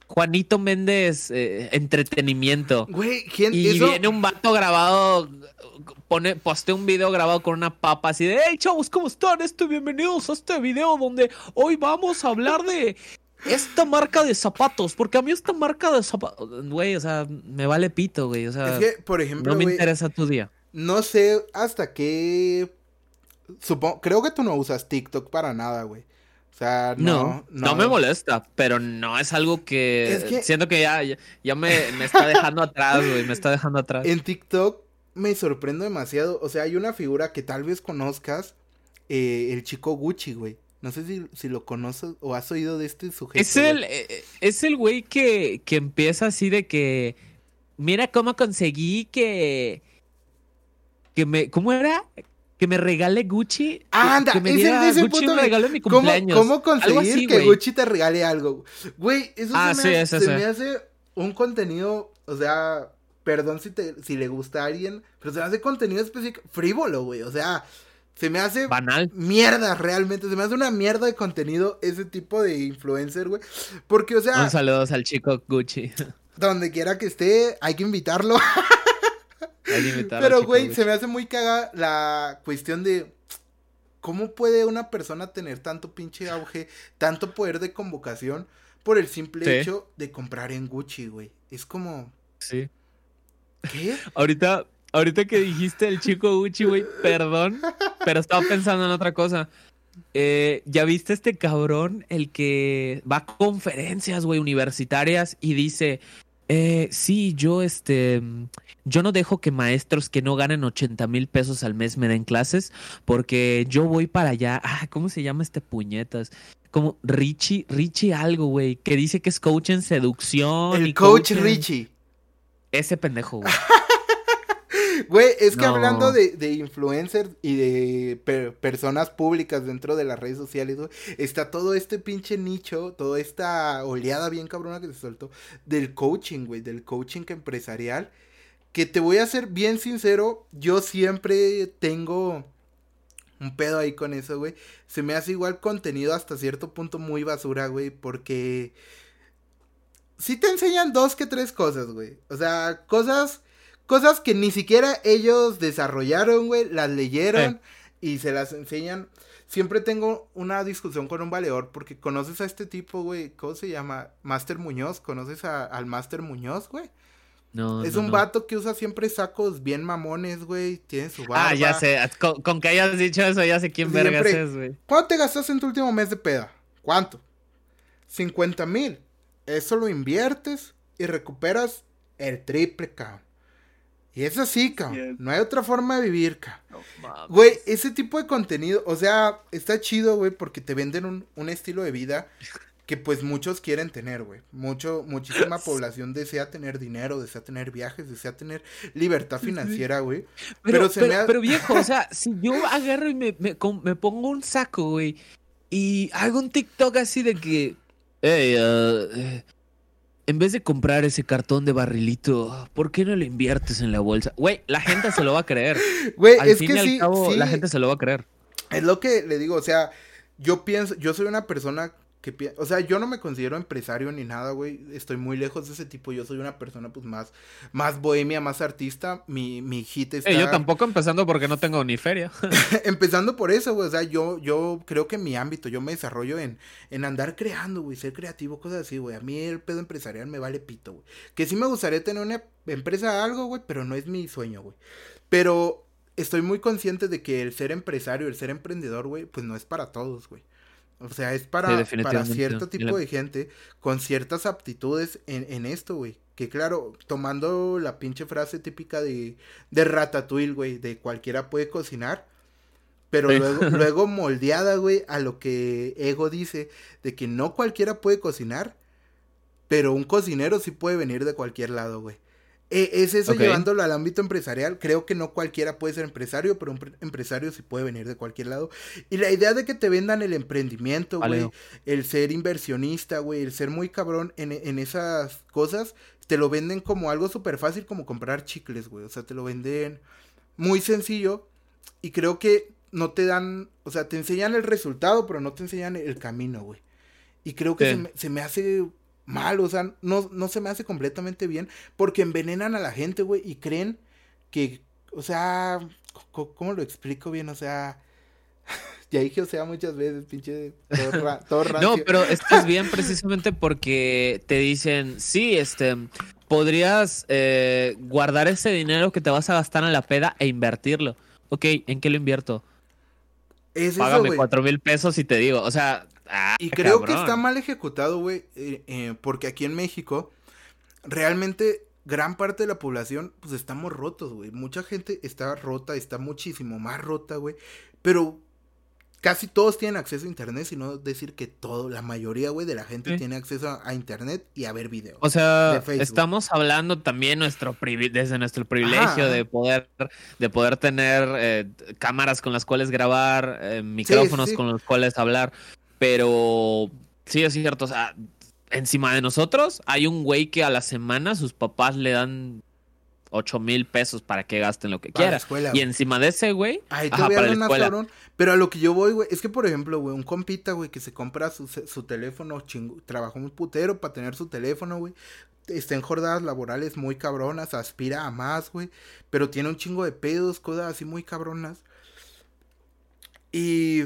Juanito Méndez eh, entretenimiento. Güey, y viene un vato grabado pone poste un video grabado con una papa así de, "Hey, chavos, ¿cómo están? Este bienvenidos a este video donde hoy vamos a hablar de esta marca de zapatos, porque a mí esta marca de zapatos, güey, o sea, me vale pito, güey, o sea, es que, por ejemplo, no me interesa tu día. No sé hasta qué, supongo, creo que tú no usas TikTok para nada, güey. O sea, no, no, me molesta, pero no es algo que, siento que ya, ya, me, me, está dejando atrás, güey, me está dejando atrás. En TikTok me sorprendo demasiado, o sea, hay una figura que tal vez conozcas, eh, el chico Gucci, güey. No sé si, lo conoces o has oído de este sujeto. Es el, eh, es el güey que, que empieza así de que. Mira cómo conseguí que. Que me. ¿Cómo era? Que me regale Gucci. Anda, que me ese, Gucci me regale mi cumpleaños. ¿Cómo, conseguir que Gucci te regale algo? Güey, eso, ah, se, me, se me hace un contenido. O sea, perdón si, te, si le gusta a alguien, pero se me hace contenido específico, frívolo, güey. O sea, se me hace banal. Mierda, realmente. Se me hace una mierda de contenido ese tipo de influencer, güey. Porque, o sea. Un saludo al chico Gucci. Donde quiera que esté, hay que invitarlo. hay que invitarlo. Pero, güey, se me hace muy caga la cuestión de. ¿Cómo puede una persona tener tanto pinche auge, tanto poder de convocación por el simple hecho de comprar en Gucci, güey? Es como. Sí. ¿Qué? Ahorita, Ahorita que dijiste el chico Gucci, güey, perdón, pero estaba pensando en otra cosa. Eh, ¿Ya viste este cabrón, el que va a conferencias, güey, universitarias y dice, eh, sí, yo este, yo no dejo que maestros que no ganen 80 mil pesos al mes me den clases porque yo voy para allá. Ah, ¿cómo se llama este puñetas? Como Richie, Richie algo, güey, que dice que es coach en seducción. El coach Richie. Ese pendejo, güey. Güey, es que hablando de, de, influencers y de personas públicas dentro de las redes sociales, güey, está todo este pinche nicho, toda esta oleada bien cabrona que se soltó del coaching, güey, del coaching empresarial. Que te voy a ser bien sincero, yo siempre tengo un pedo ahí con eso, güey. Se me hace igual contenido hasta cierto punto muy basura, güey, porque... Sí te enseñan dos que tres cosas, güey. O sea, cosas Cosas que ni siquiera ellos desarrollaron, güey, las leyeron y se las enseñan. Siempre tengo una discusión con un valedor porque conoces a este tipo, güey, ¿cómo se llama? Master Muñoz, ¿conoces al Master Muñoz, güey? No, es un vato que usa siempre sacos bien mamones, güey. Tiene su barba. Ah, ya sé. Con, que hayas dicho eso, ya sé quién vergas es, güey. ¿Cuánto te gastaste en tu último mes de peda? ¿Cuánto? 50 mil. Eso lo inviertes y recuperas el triple, cabrón. Y es así, cabrón. No hay otra forma de vivir, cabrón. güey, ese tipo de contenido, o sea, está chido, güey, porque te venden un, un estilo de vida que pues muchos quieren tener, güey. Mucho, muchísima población desea tener dinero, desea tener viajes, desea tener libertad financiera, güey. Pero, pero, viejo, o sea, si yo agarro y me, me, me pongo un saco, güey, y hago un TikTok así de que, hey, uh, en vez de comprar ese cartón de barrilito, ¿por qué no lo inviertes en la bolsa? Güey, la gente se lo va a creer. Güey, es que sí, la gente se lo va a creer. Es lo que le digo, o sea, yo pienso, yo soy una persona que o sea, yo no me considero empresario ni nada, güey. Estoy muy lejos de ese tipo. Yo soy una persona, pues, más, más bohemia, más artista. Mi, mi hit está... yo tampoco empezando porque no tengo ni feria. empezando por eso, güey. O sea, yo, yo creo que mi ámbito, yo me desarrollo en, en andar creando, güey. Ser creativo, cosas así, güey. A mí el pedo empresarial me vale pito, güey. Que sí me gustaría tener una empresa algo, güey, pero no es mi sueño, güey. Pero estoy muy consciente de que el ser empresario, el ser emprendedor, güey, pues no es para todos, güey. O sea, es para, para cierto tipo de gente con ciertas aptitudes en, en esto, güey. Que claro, tomando la pinche frase típica de, de Ratatouille, güey, de cualquiera puede cocinar. Pero luego, luego moldeada, güey, a lo que Ego dice, de que no cualquiera puede cocinar, pero un cocinero sí puede venir de cualquier lado, güey. Eh, es eso llevándolo al ámbito empresarial. Creo que no cualquiera puede ser empresario, pero un empresario sí puede venir de cualquier lado. Y la idea de que te vendan el emprendimiento, güey, el ser inversionista, güey, el ser muy cabrón en, en, esas cosas, te lo venden como algo súper fácil, como comprar chicles, güey. O sea, te lo venden muy sencillo. Y creo que no te dan, o sea, te enseñan el resultado, pero no te enseñan el camino, güey. Y creo que se me, se me hace mal, o sea, no, no se me hace completamente bien porque envenenan a la gente, güey, y creen que, o sea, ¿cómo lo explico bien? O sea, ya dije, o sea, muchas veces, pinche, todo, No, pero estás bien precisamente porque te dicen, sí, este, podrías eh, guardar ese dinero que te vas a gastar en la peda e invertirlo. Ok, ¿en qué lo invierto? Es Págame cuatro mil pesos y te digo, o sea, Ah, y creo que está mal ejecutado, güey, eh, eh, porque aquí en México realmente gran parte de la población pues estamos rotos, güey. Mucha gente está rota, está muchísimo más rota, güey. Pero casi todos tienen acceso a internet, sino decir que todo, la mayoría, güey, de la gente tiene acceso a, internet y a ver videos. O sea, estamos hablando también nuestro desde nuestro privilegio de poder de poder tener eh, cámaras con las cuales grabar, micrófonos con los cuales hablar. Pero sí es cierto, o sea, encima de nosotros hay un güey que a la semana sus papás le dan ocho mil pesos para que gasten lo que quieran. Y encima de ese güey. Ahí te voy a dar Pero a lo que yo voy, güey, es que por ejemplo, güey, un compita, güey, que se compra su, su teléfono, chingo, trabajó un putero para tener su teléfono, güey. Está en jornadas laborales muy cabronas, aspira a más, güey. Pero tiene un chingo de pedos, cosas así muy cabronas. Y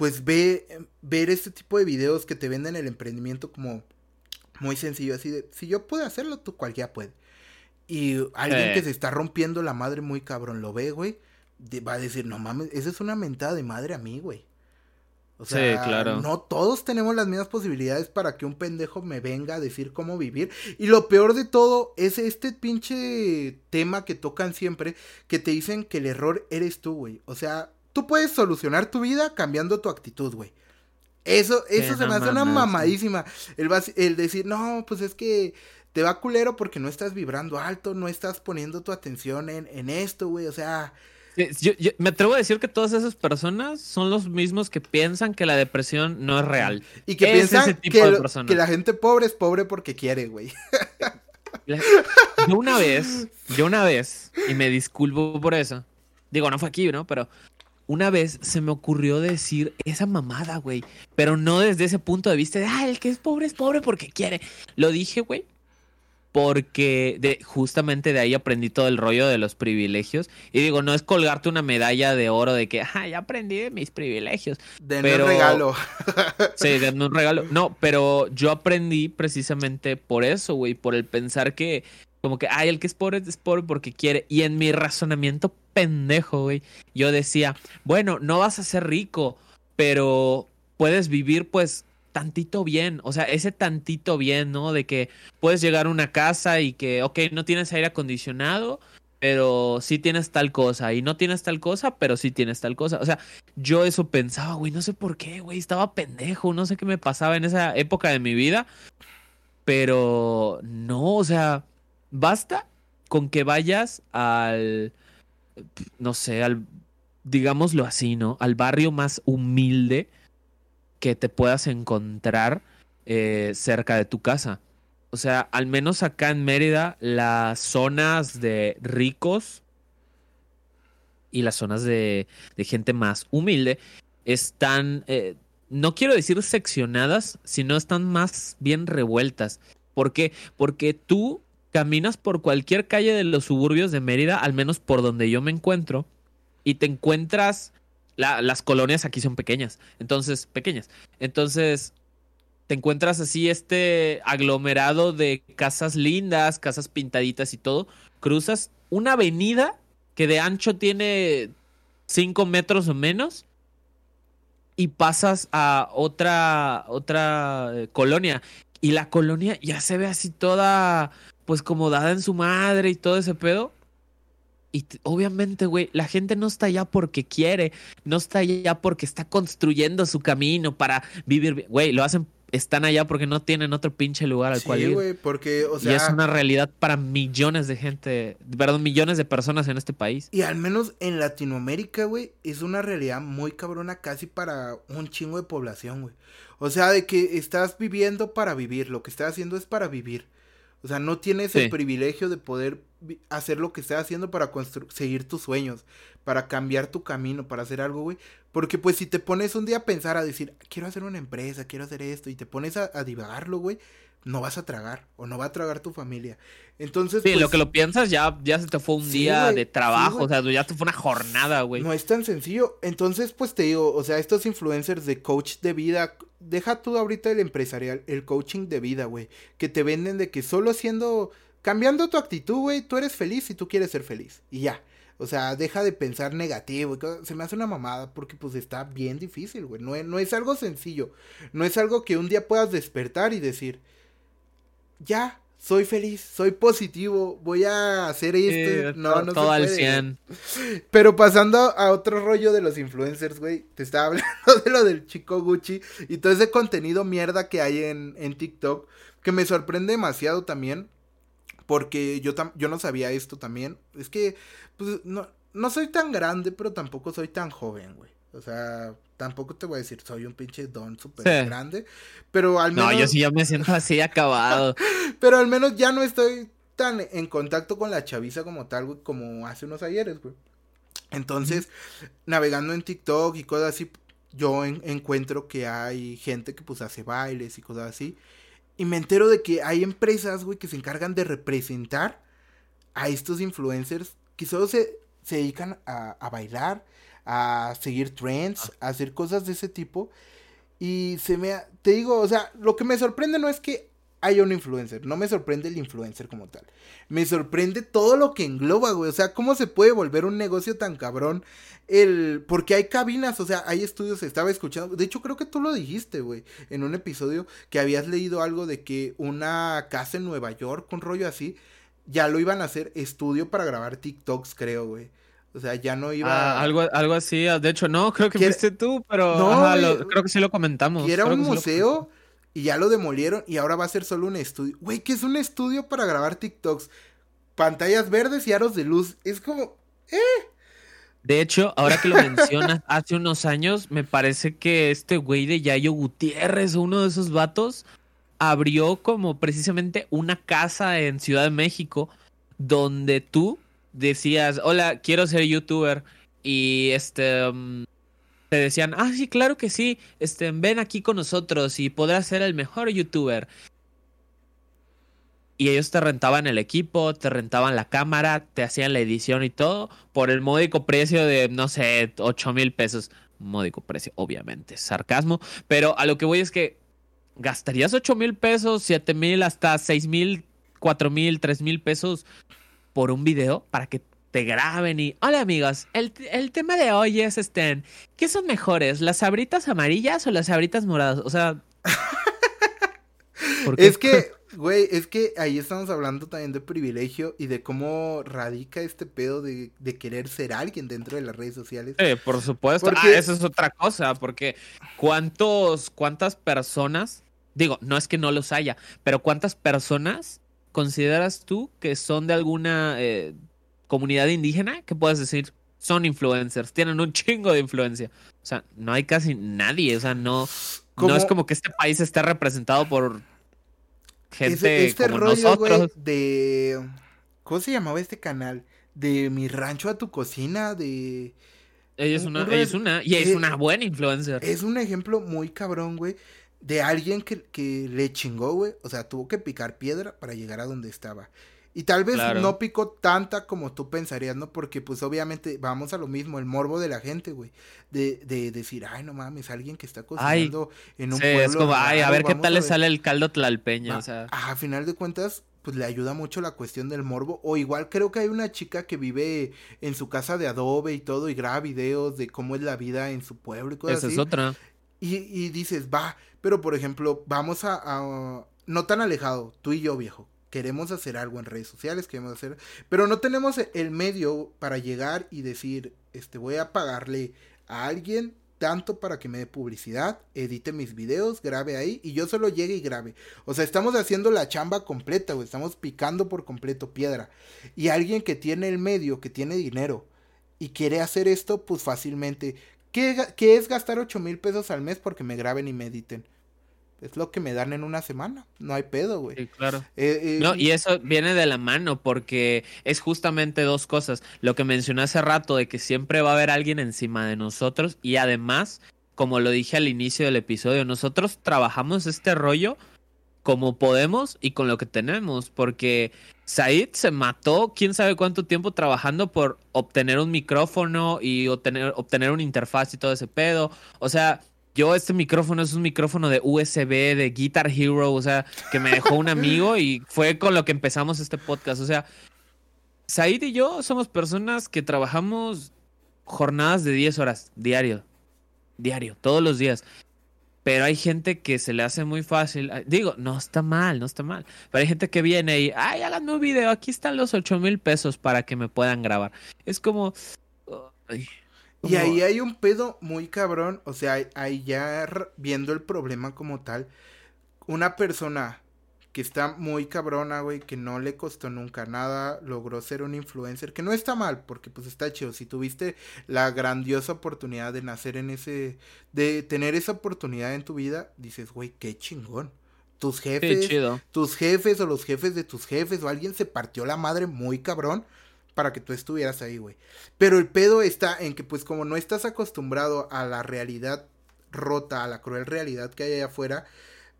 pues ve, ver este tipo de videos que te venden el emprendimiento como muy sencillo, así de, si yo puedo hacerlo, tú cualquiera puede. Y alguien que se está rompiendo la madre muy cabrón lo ve, güey, va a decir, no mames, esa es una mentada de madre a mí, güey. O sea, claro. no todos tenemos las mismas posibilidades para que un pendejo me venga a decir cómo vivir. Y lo peor de todo es este pinche tema que tocan siempre, que te dicen que el error eres tú, güey. O sea, tú puedes solucionar tu vida cambiando tu actitud, güey. Eso, eso se me hace una mamadísima. El, el decir, no, pues es que te va culero porque no estás vibrando alto, no estás poniendo tu atención en, en esto, güey. O sea, yo, me atrevo a decir que todas esas personas son los mismos que piensan que la depresión no es real. Y que piensan que, la gente pobre es pobre porque quiere, güey. Yo una vez, yo una vez, y me disculpo por eso, digo, no fue aquí, ¿no? Pero una vez se me ocurrió decir esa mamada, güey. Pero no desde ese punto de vista de, ah, el que es pobre es pobre porque quiere. Lo dije, güey, porque de, justamente de ahí aprendí todo el rollo de los privilegios. Y digo, no es colgarte una medalla de oro de que, ah, ya aprendí de mis privilegios. De un regalo. sí, de un regalo. No, pero yo aprendí precisamente por eso, güey, por el pensar que, como que, ay, el que es pobre es pobre porque quiere. Y en mi razonamiento pendejo, güey, yo decía, bueno, no vas a ser rico, pero puedes vivir, pues, tantito bien, o sea, ese tantito bien, ¿no? De que puedes llegar a una casa y que, ok, no tienes aire acondicionado, pero sí tienes tal cosa, y no tienes tal cosa, pero sí tienes tal cosa. O sea, yo eso pensaba, güey, no sé por qué, güey, estaba pendejo, no sé qué me pasaba en esa época de mi vida, pero no, o sea, basta con que vayas al, no sé, al, digámoslo así, ¿no? Al barrio más humilde que te puedas encontrar eh, cerca de tu casa. O sea, al menos acá en Mérida, las zonas de ricos y las zonas de, gente más humilde están, eh, no quiero decir seccionadas, sino están más bien revueltas. ¿Por qué? Porque tú caminas por cualquier calle de los suburbios de Mérida, al menos por donde yo me encuentro, y te encuentras las colonias aquí son pequeñas, entonces, pequeñas. Entonces, te encuentras así este aglomerado de casas lindas, casas pintaditas y todo. Cruzas una avenida que de ancho tiene 5 metros o menos y pasas a otra, otra eh, colonia. Y la colonia ya se ve así toda, pues como dada en su madre y todo ese pedo. Y obviamente, güey, la gente no está allá porque quiere, no está allá porque está construyendo su camino para vivir Güey, lo hacen, están allá porque no tienen otro pinche lugar al cual ir. Sí, güey, porque, o sea. Y es una realidad para millones de gente, perdón, millones de personas en este país. Y al menos en Latinoamérica, güey, es una realidad muy cabrona casi para un chingo de población, güey. O sea, de que estás viviendo para vivir, lo que estás haciendo es para vivir. O sea, no tienes el privilegio de poder hacer lo que estás haciendo para seguir tus sueños, para cambiar tu camino, para hacer algo, güey. Porque pues si te pones un día a pensar, a decir, quiero hacer una empresa, quiero hacer esto, y te pones a, divagarlo, güey, no vas a tragar, o no va a tragar tu familia. Entonces, sí, lo pues que lo piensas ya, ya se te fue un día de trabajo, o sea, ya te fue una jornada, güey. No es tan sencillo. Entonces, pues te digo, o sea, estos influencers de coach de vida, deja tú ahorita el empresarial, el coaching de vida, güey, que te venden de que solo haciendo, cambiando tu actitud, güey, tú eres feliz y tú quieres ser feliz. Y ya. O sea, deja de pensar negativo. Se me hace una mamada porque pues está bien difícil, güey. No, no es algo sencillo. No es algo que un día puedas despertar y decir, ya, soy feliz, soy positivo, voy a hacer esto. no, no todo al 100. Pero pasando a otro rollo de los influencers, güey, te estaba hablando de lo del chico Gucci y todo ese contenido mierda que hay en, en TikTok, que me sorprende demasiado también, porque yo, yo no sabía esto también. Es que, pues, no, no soy tan grande, pero tampoco soy tan joven, güey. O sea, tampoco te voy a decir, soy un pinche don súper grande, pero al menos... No, yo sí ya me siento así acabado. pero al menos ya no estoy tan en contacto con la chaviza como tal, güey, como hace unos ayeres, güey. Entonces, navegando en TikTok y cosas así, yo encuentro que hay gente que pues hace bailes y cosas así. Y me entero de que hay empresas, güey, que se encargan de representar a estos influencers que solo se, se dedican a, a bailar a seguir trends, ah. a hacer cosas de ese tipo. Y se me, te digo, o sea, lo que me sorprende no es que haya un influencer. No me sorprende el influencer como tal. Me sorprende todo lo que engloba, güey. O sea, cómo se puede volver un negocio tan cabrón. El. Porque hay cabinas, o sea, hay estudios. Estaba escuchando. De hecho, creo que tú lo dijiste, güey. En un episodio que habías leído algo de que una casa en Nueva York, un rollo así. Ya lo iban a hacer estudio para grabar TikToks, creo, güey. O sea, ya no iba. Ah, algo, algo así. De hecho, no, creo que fuiste tú, pero. No, creo que sí lo comentamos. Y era un museo y ya lo demolieron y ahora va a ser solo un estudio. Güey, ¿qué es un estudio para grabar TikToks? Pantallas verdes y aros de luz. Es como... ¿Eh? De hecho, ahora que lo mencionas, hace unos años me parece que este güey de Yayo Gutiérrez, uno de esos vatos, abrió como precisamente una casa en Ciudad de México donde tú decías, hola, quiero ser youtuber y este... Um, te decían, ah, sí, claro que sí, este, ven aquí con nosotros y podrás ser el mejor youtuber. Y ellos te rentaban el equipo, te rentaban la cámara, te hacían la edición y todo por el módico precio de, no sé, 8 mil pesos. Módico precio, obviamente, sarcasmo. Pero a lo que voy es que gastarías 8 mil pesos, 7 mil, hasta 6 mil, 4 mil, 3 mil pesos por un video para que te graben y... Hola amigos, el, tema de hoy es este... ¿Qué son mejores? ¿Las sabritas amarillas o las sabritas moradas? O sea... es que, güey, es que ahí estamos hablando también de privilegio y de cómo radica este pedo de, querer ser alguien dentro de las redes sociales. Sí, por supuesto. Porque... Ah, eso es otra cosa, porque ¿cuántos, cuántas personas, digo, no es que no los haya, pero cuántas personas consideras tú que son de alguna... Eh, comunidad indígena que puedes decir son influencers, tienen un chingo de influencia. O sea, no hay casi nadie, o sea, no, no es como que este país esté representado por gente este como nosotros. de ¿cómo se llamaba este canal? De mi rancho a tu cocina, de ella es una, ella es una, y es eh, una buena influencer. Es un ejemplo muy cabrón, güey, de alguien que, que le chingó, güey. O sea, tuvo que picar piedra para llegar a donde estaba. Y tal vez no picó tanta como tú pensarías, ¿no? Porque pues obviamente vamos a lo mismo, el morbo de la gente, güey. De, de decir, ay, no mames, alguien que está cocinando en un pueblo. Es como, ay, a ver qué tal le sale el caldo tlalpeño, o sea. A final de cuentas, pues le ayuda mucho la cuestión del morbo. O igual creo que hay una chica que vive en su casa de adobe y todo y graba videos de cómo es la vida en su pueblo y cosas Esa es otra. Y, dices, va, pero por ejemplo, vamos a, a, no tan alejado, tú y yo, viejo queremos hacer algo en redes sociales, queremos hacer, pero no tenemos el medio para llegar y decir, este, voy a pagarle a alguien tanto para que me dé publicidad, edite mis videos, grabe ahí y yo solo llegue y grabe. O sea, estamos haciendo la chamba completa, o estamos picando por completo piedra. Y alguien que tiene el medio, que tiene dinero y quiere hacer esto, pues fácilmente. ¿Qué, qué es gastar 8 mil pesos al mes porque me graben y me editen? Es lo que me dan en una semana. No hay pedo, güey. Sí, claro. Eh, eh, no, y eso viene de la mano porque es justamente dos cosas. Lo que mencioné hace rato de que siempre va a haber alguien encima de nosotros y además, como lo dije al inicio del episodio, nosotros trabajamos este rollo como podemos y con lo que tenemos porque Said se mató quién sabe cuánto tiempo trabajando por obtener un micrófono y obtener, obtener una interfaz y todo ese pedo. O sea, yo este micrófono es un micrófono de USB, de Guitar Hero, o sea, que me dejó un amigo y fue con lo que empezamos este podcast. O sea, Said y yo somos personas que trabajamos jornadas de 10 horas diario, diario, todos los días. Pero hay gente que se le hace muy fácil. Digo, no está mal, no está mal. Pero hay gente que viene y, ay, háganme un video, aquí están los 8 mil pesos para que me puedan grabar. Es como... Y ahí hay un pedo muy cabrón, o sea, ahí ya viendo el problema como tal, una persona que está muy cabrona, güey, que no le costó nunca nada, logró ser un influencer, que no está mal, porque pues está chido, si tuviste la grandiosa oportunidad de nacer en ese, de tener esa oportunidad en tu vida, dices, güey, qué chingón. Tus jefes, tus jefes o los jefes de tus jefes o alguien se partió la madre muy cabrón para que tú estuvieras ahí, güey. Pero el pedo está en que, pues, como no estás acostumbrado a la realidad rota, a la cruel realidad que hay allá afuera,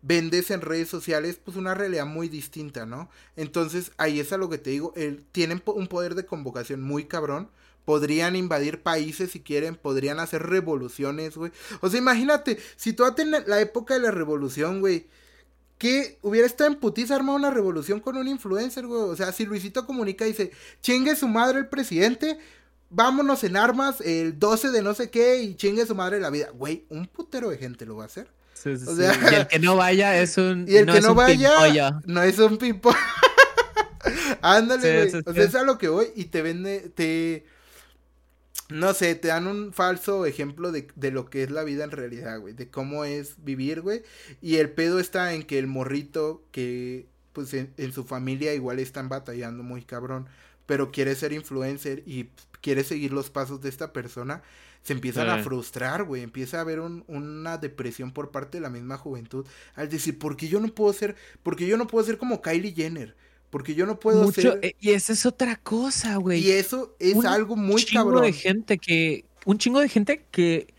vendes en redes sociales, pues, una realidad muy distinta, ¿no? Entonces, ahí es a lo que te digo, el, tienen un poder de convocación muy cabrón. Podrían invadir países si quieren, podrían hacer revoluciones, güey. O sea, imagínate, si tú en la época de la revolución, güey, que hubiera estado en putiza armado una revolución con un influencer, güey. O sea, si Luisito comunica y dice, chingue su madre el presidente, vámonos en armas el 12 de no sé qué y chingue su madre la vida. Güey, un putero de gente lo va a hacer. Sí, sí, sí. Y el que no vaya es un. Y el que no vaya no es un pipo. Ándale, güey. o sea, es a lo que voy y te vende, te no sé, te dan un falso ejemplo de, de, lo que es la vida en realidad, güey. De cómo es vivir, güey. Y el pedo está en que el morrito que, pues, en, su familia igual están batallando muy cabrón. Pero quiere ser influencer y quiere seguir los pasos de esta persona. Se empiezan a frustrar, güey. Empieza a haber un, una depresión por parte de la misma juventud. Al decir, ¿por qué yo no puedo ser, porque yo no puedo ser como Kylie Jenner? Porque yo no puedo ser... Eh, y esa es otra cosa, güey. Y eso es algo muy cabrón. Un chingo de gente que... Un chingo de gente que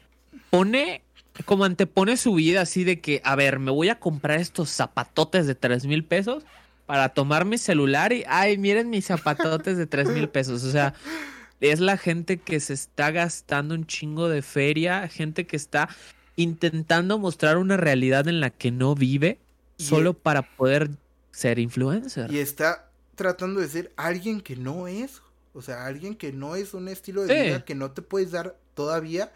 pone... Como antepone su vida así de que, a ver, me voy a comprar estos zapatotes de tres mil pesos para tomar mi celular y, ay, miren mis zapatotes de tres mil pesos. O sea, es la gente que se está gastando un chingo de feria, gente que está intentando mostrar una realidad en la que no vive solo para poder ser influencer. Y está tratando de ser alguien que no es. O sea, alguien que no es un estilo de vida que no te puedes dar todavía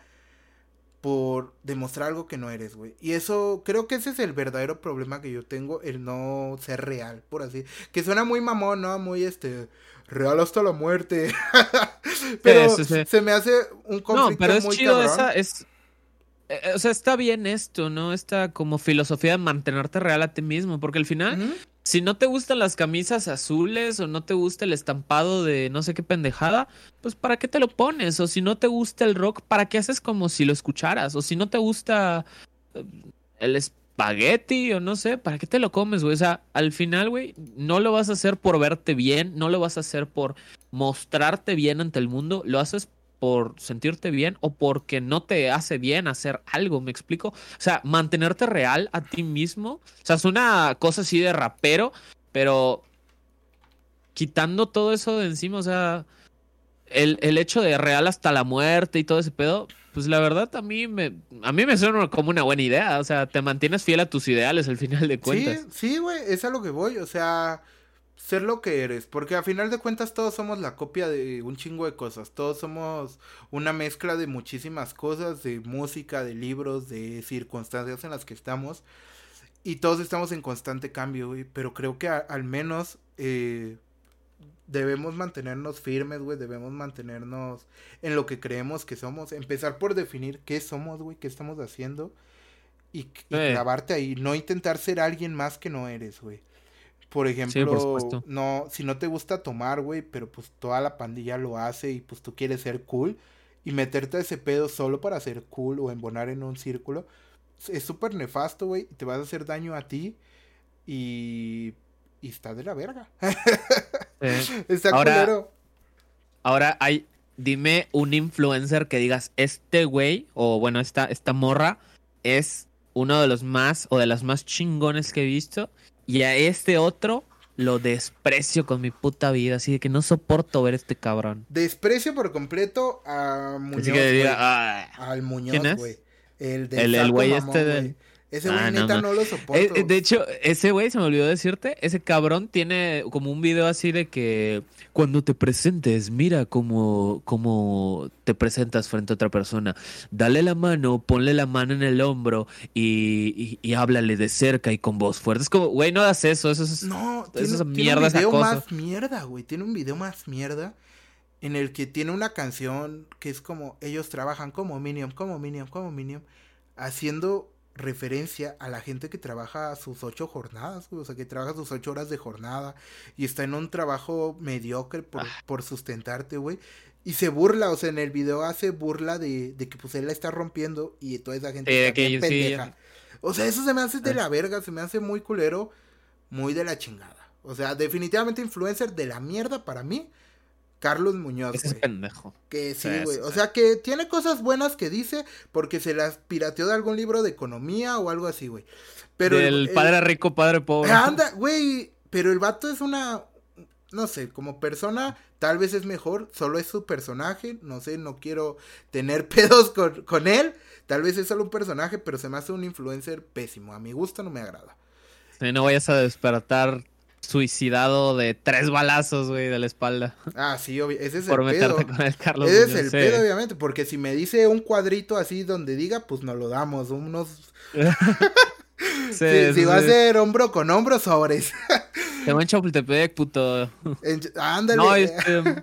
por demostrar algo que no eres, güey. Y eso, creo que ese es el verdadero problema que yo tengo, el no ser real, por así. Que suena muy mamón, ¿no? Muy este, real hasta la muerte. pero se me hace un conflicto no, pero es chido esa, es eh, o sea, está bien esto, ¿no? Esta como filosofía de mantenerte real a ti mismo, porque al final, si no te gustan las camisas azules o no te gusta el estampado de no sé qué pendejada, pues ¿para qué te lo pones? O si no te gusta el rock, ¿para qué haces como si lo escucharas? O si no te gusta eh, el espagueti o no sé, ¿para qué te lo comes, güey? O sea, al final, güey, no lo vas a hacer por verte bien, no lo vas a hacer por mostrarte bien ante el mundo, lo haces por sentirte bien o porque no te hace bien hacer algo, ¿me explico? O sea, mantenerte real a ti mismo. O sea, es una cosa así de rapero, pero quitando todo eso de encima, o sea, el, hecho de real hasta la muerte y todo ese pedo, pues la verdad a mí me, a mí me suena como una buena idea. O sea, te mantienes fiel a tus ideales al final de cuentas. Sí, sí, güey, es a lo que voy. O sea, ser lo que eres, porque a final de cuentas todos somos la copia de un chingo de cosas, todos somos una mezcla de muchísimas cosas, de música, de libros, de circunstancias en las que estamos, y todos estamos en constante cambio, güey, pero creo que al menos eh, debemos mantenernos firmes, güey, debemos mantenernos en lo que creemos que somos, empezar por definir qué somos, güey, qué estamos haciendo, y, y grabarte ahí, no intentar ser alguien más que no eres, güey. Por ejemplo, no, si no te gusta tomar, güey, pero pues toda la pandilla lo hace y pues tú quieres ser cool y meterte a ese pedo solo para ser cool o embonar en un círculo, es súper nefasto, güey, y te vas a hacer daño a ti y, y está de la verga. está ahora, Ahora hay, dime un influencer que digas, este güey, o bueno, esta, esta morra es uno de los más o de las más chingones que he visto y a este otro lo desprecio con mi puta vida, así de que no soporto ver este cabrón. Desprecio por completo a Muñoz. al Muñoz, güey. El el güey este de... Ese güey ah, neta no, lo soporto. Eh, de hecho, ese güey, se me olvidó decirte, ese cabrón tiene como un video así de que cuando te presentes, mira cómo, cómo te presentas frente a otra persona. Dale la mano, ponle la mano en el hombro y, y, háblale de cerca y con voz fuerte. Es como, güey, no hagas eso, eso es, no, tiene, mierda. Tiene un video más mierda, güey. Tiene un video más mierda en el que tiene una canción que es como ellos trabajan como Minion, como Minion, como Minion, haciendo referencia a la gente que trabaja sus ocho jornadas, o sea, que trabaja sus ocho horas de jornada y está en un trabajo mediocre por, ah. por sustentarte, güey. Y se burla, o sea, en el video hace burla de, de que pues él la está rompiendo y toda esa gente está pendeja. o sea, eso se me hace de ah. la verga, se me hace muy culero, muy de la chingada. O sea, definitivamente influencer de la mierda para mí. Carlos Muñoz. Ese es pendejo. Que sí, güey. O sea, que tiene cosas buenas que dice porque se las pirateó de algún libro de economía o algo así, güey. Pero el, padre rico, padre pobre. Anda, güey. Pero el vato es una. No sé, como persona, tal vez es mejor. Solo es su personaje. No sé, no quiero tener pedos con, con él. Tal vez es solo un personaje, pero se me hace un influencer pésimo. A mi gusto no me agrada. no vayas a despertar suicidado de tres balazos, güey, de la espalda. Ah, sí, obvio. ese es Por el meterte pedo. con el Carlos Ese es Muñoz, el sí. pedo, obviamente, porque si me dice un cuadrito así donde diga, pues nos lo damos, unos... Sí, si si sí, va a sí. ser hombro con hombro, sobres. Te va en Chapultepec, puto. En- Ándale. No, este.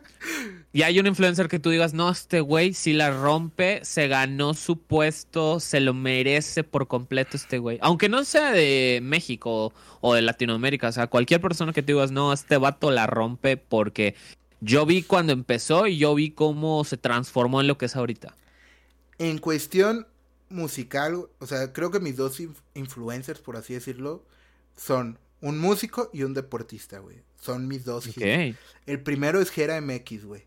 Y hay un influencer que tú digas, no, este güey, si la rompe, se ganó su puesto, se lo merece por completo este güey. Aunque no sea de México o de Latinoamérica, o sea, cualquier persona que tú digas, no, este vato la rompe porque yo vi cuando empezó y yo vi cómo se transformó en lo que es ahorita. En cuestión musical, o sea, creo que mis dos inf- influencers, por así decirlo, son un músico y un deportista, güey. Son mis dos hits. Ok. El primero es Jera MX, güey.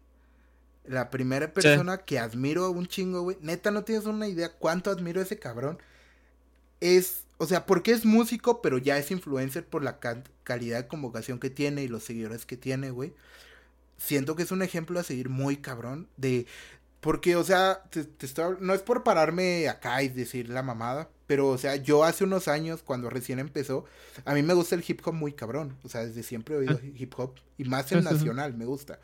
La primera persona que admiro un chingo, güey. Neta, no tienes una idea cuánto admiro a ese cabrón. Es, o sea, porque es músico, pero ya es influencer por la calidad de convocación que tiene y los seguidores que tiene, güey. Siento que es un ejemplo a seguir muy cabrón de... Porque, o sea, te, te estoy- no es por pararme acá y decir la mamada, pero, o sea, yo hace unos años, cuando recién empezó, a mí me gusta el hip hop muy cabrón. O sea, desde siempre he oído hip hop, y más el nacional, me gusta.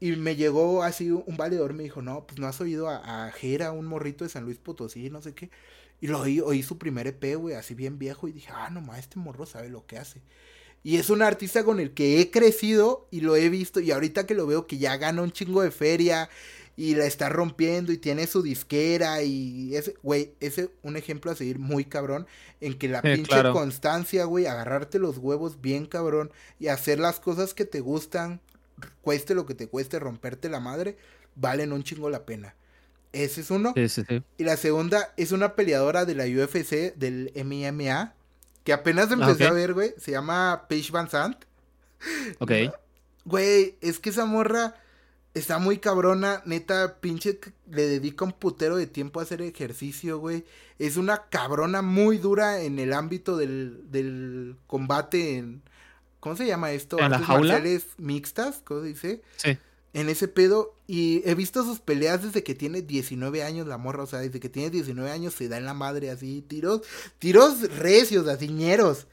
Y me llegó así un valedor, me dijo, no, pues no has oído a, a Jera, un morrito de San Luis Potosí, no sé qué. Y lo oí, oí su primer EP, güey, así bien viejo, y dije, ah, no más, este morro sabe lo que hace. Y es un artista con el que he crecido y lo he visto, y ahorita que lo veo que ya gana un chingo de feria y la está rompiendo y tiene su disquera y ese, güey, ese un ejemplo a seguir muy cabrón en que la Sí, pinche claro. constancia, güey, agarrarte los huevos bien cabrón y hacer las cosas que te gustan, cueste lo que te cueste romperte la madre, valen un chingo la pena. Ese es uno. Sí, sí, sí. Y la segunda es una peleadora de la UFC, del MMA, que apenas empecé ok. a ver, güey. Se llama Paige Van Sant. Ok. Güey, es que esa morra está muy cabrona. Neta, pinche, le dedica un putero de tiempo a hacer ejercicio, güey. Es una cabrona muy dura en el ámbito del, del combate en... ¿Cómo se llama esto? ¿En la jaula? mixtas, ¿cómo se dice? Sí. en ese pedo y he visto sus peleas desde que tiene 19 años la morra, o sea, desde que tiene 19 años se da en la madre así, tiros, tiros recios, así ñeros.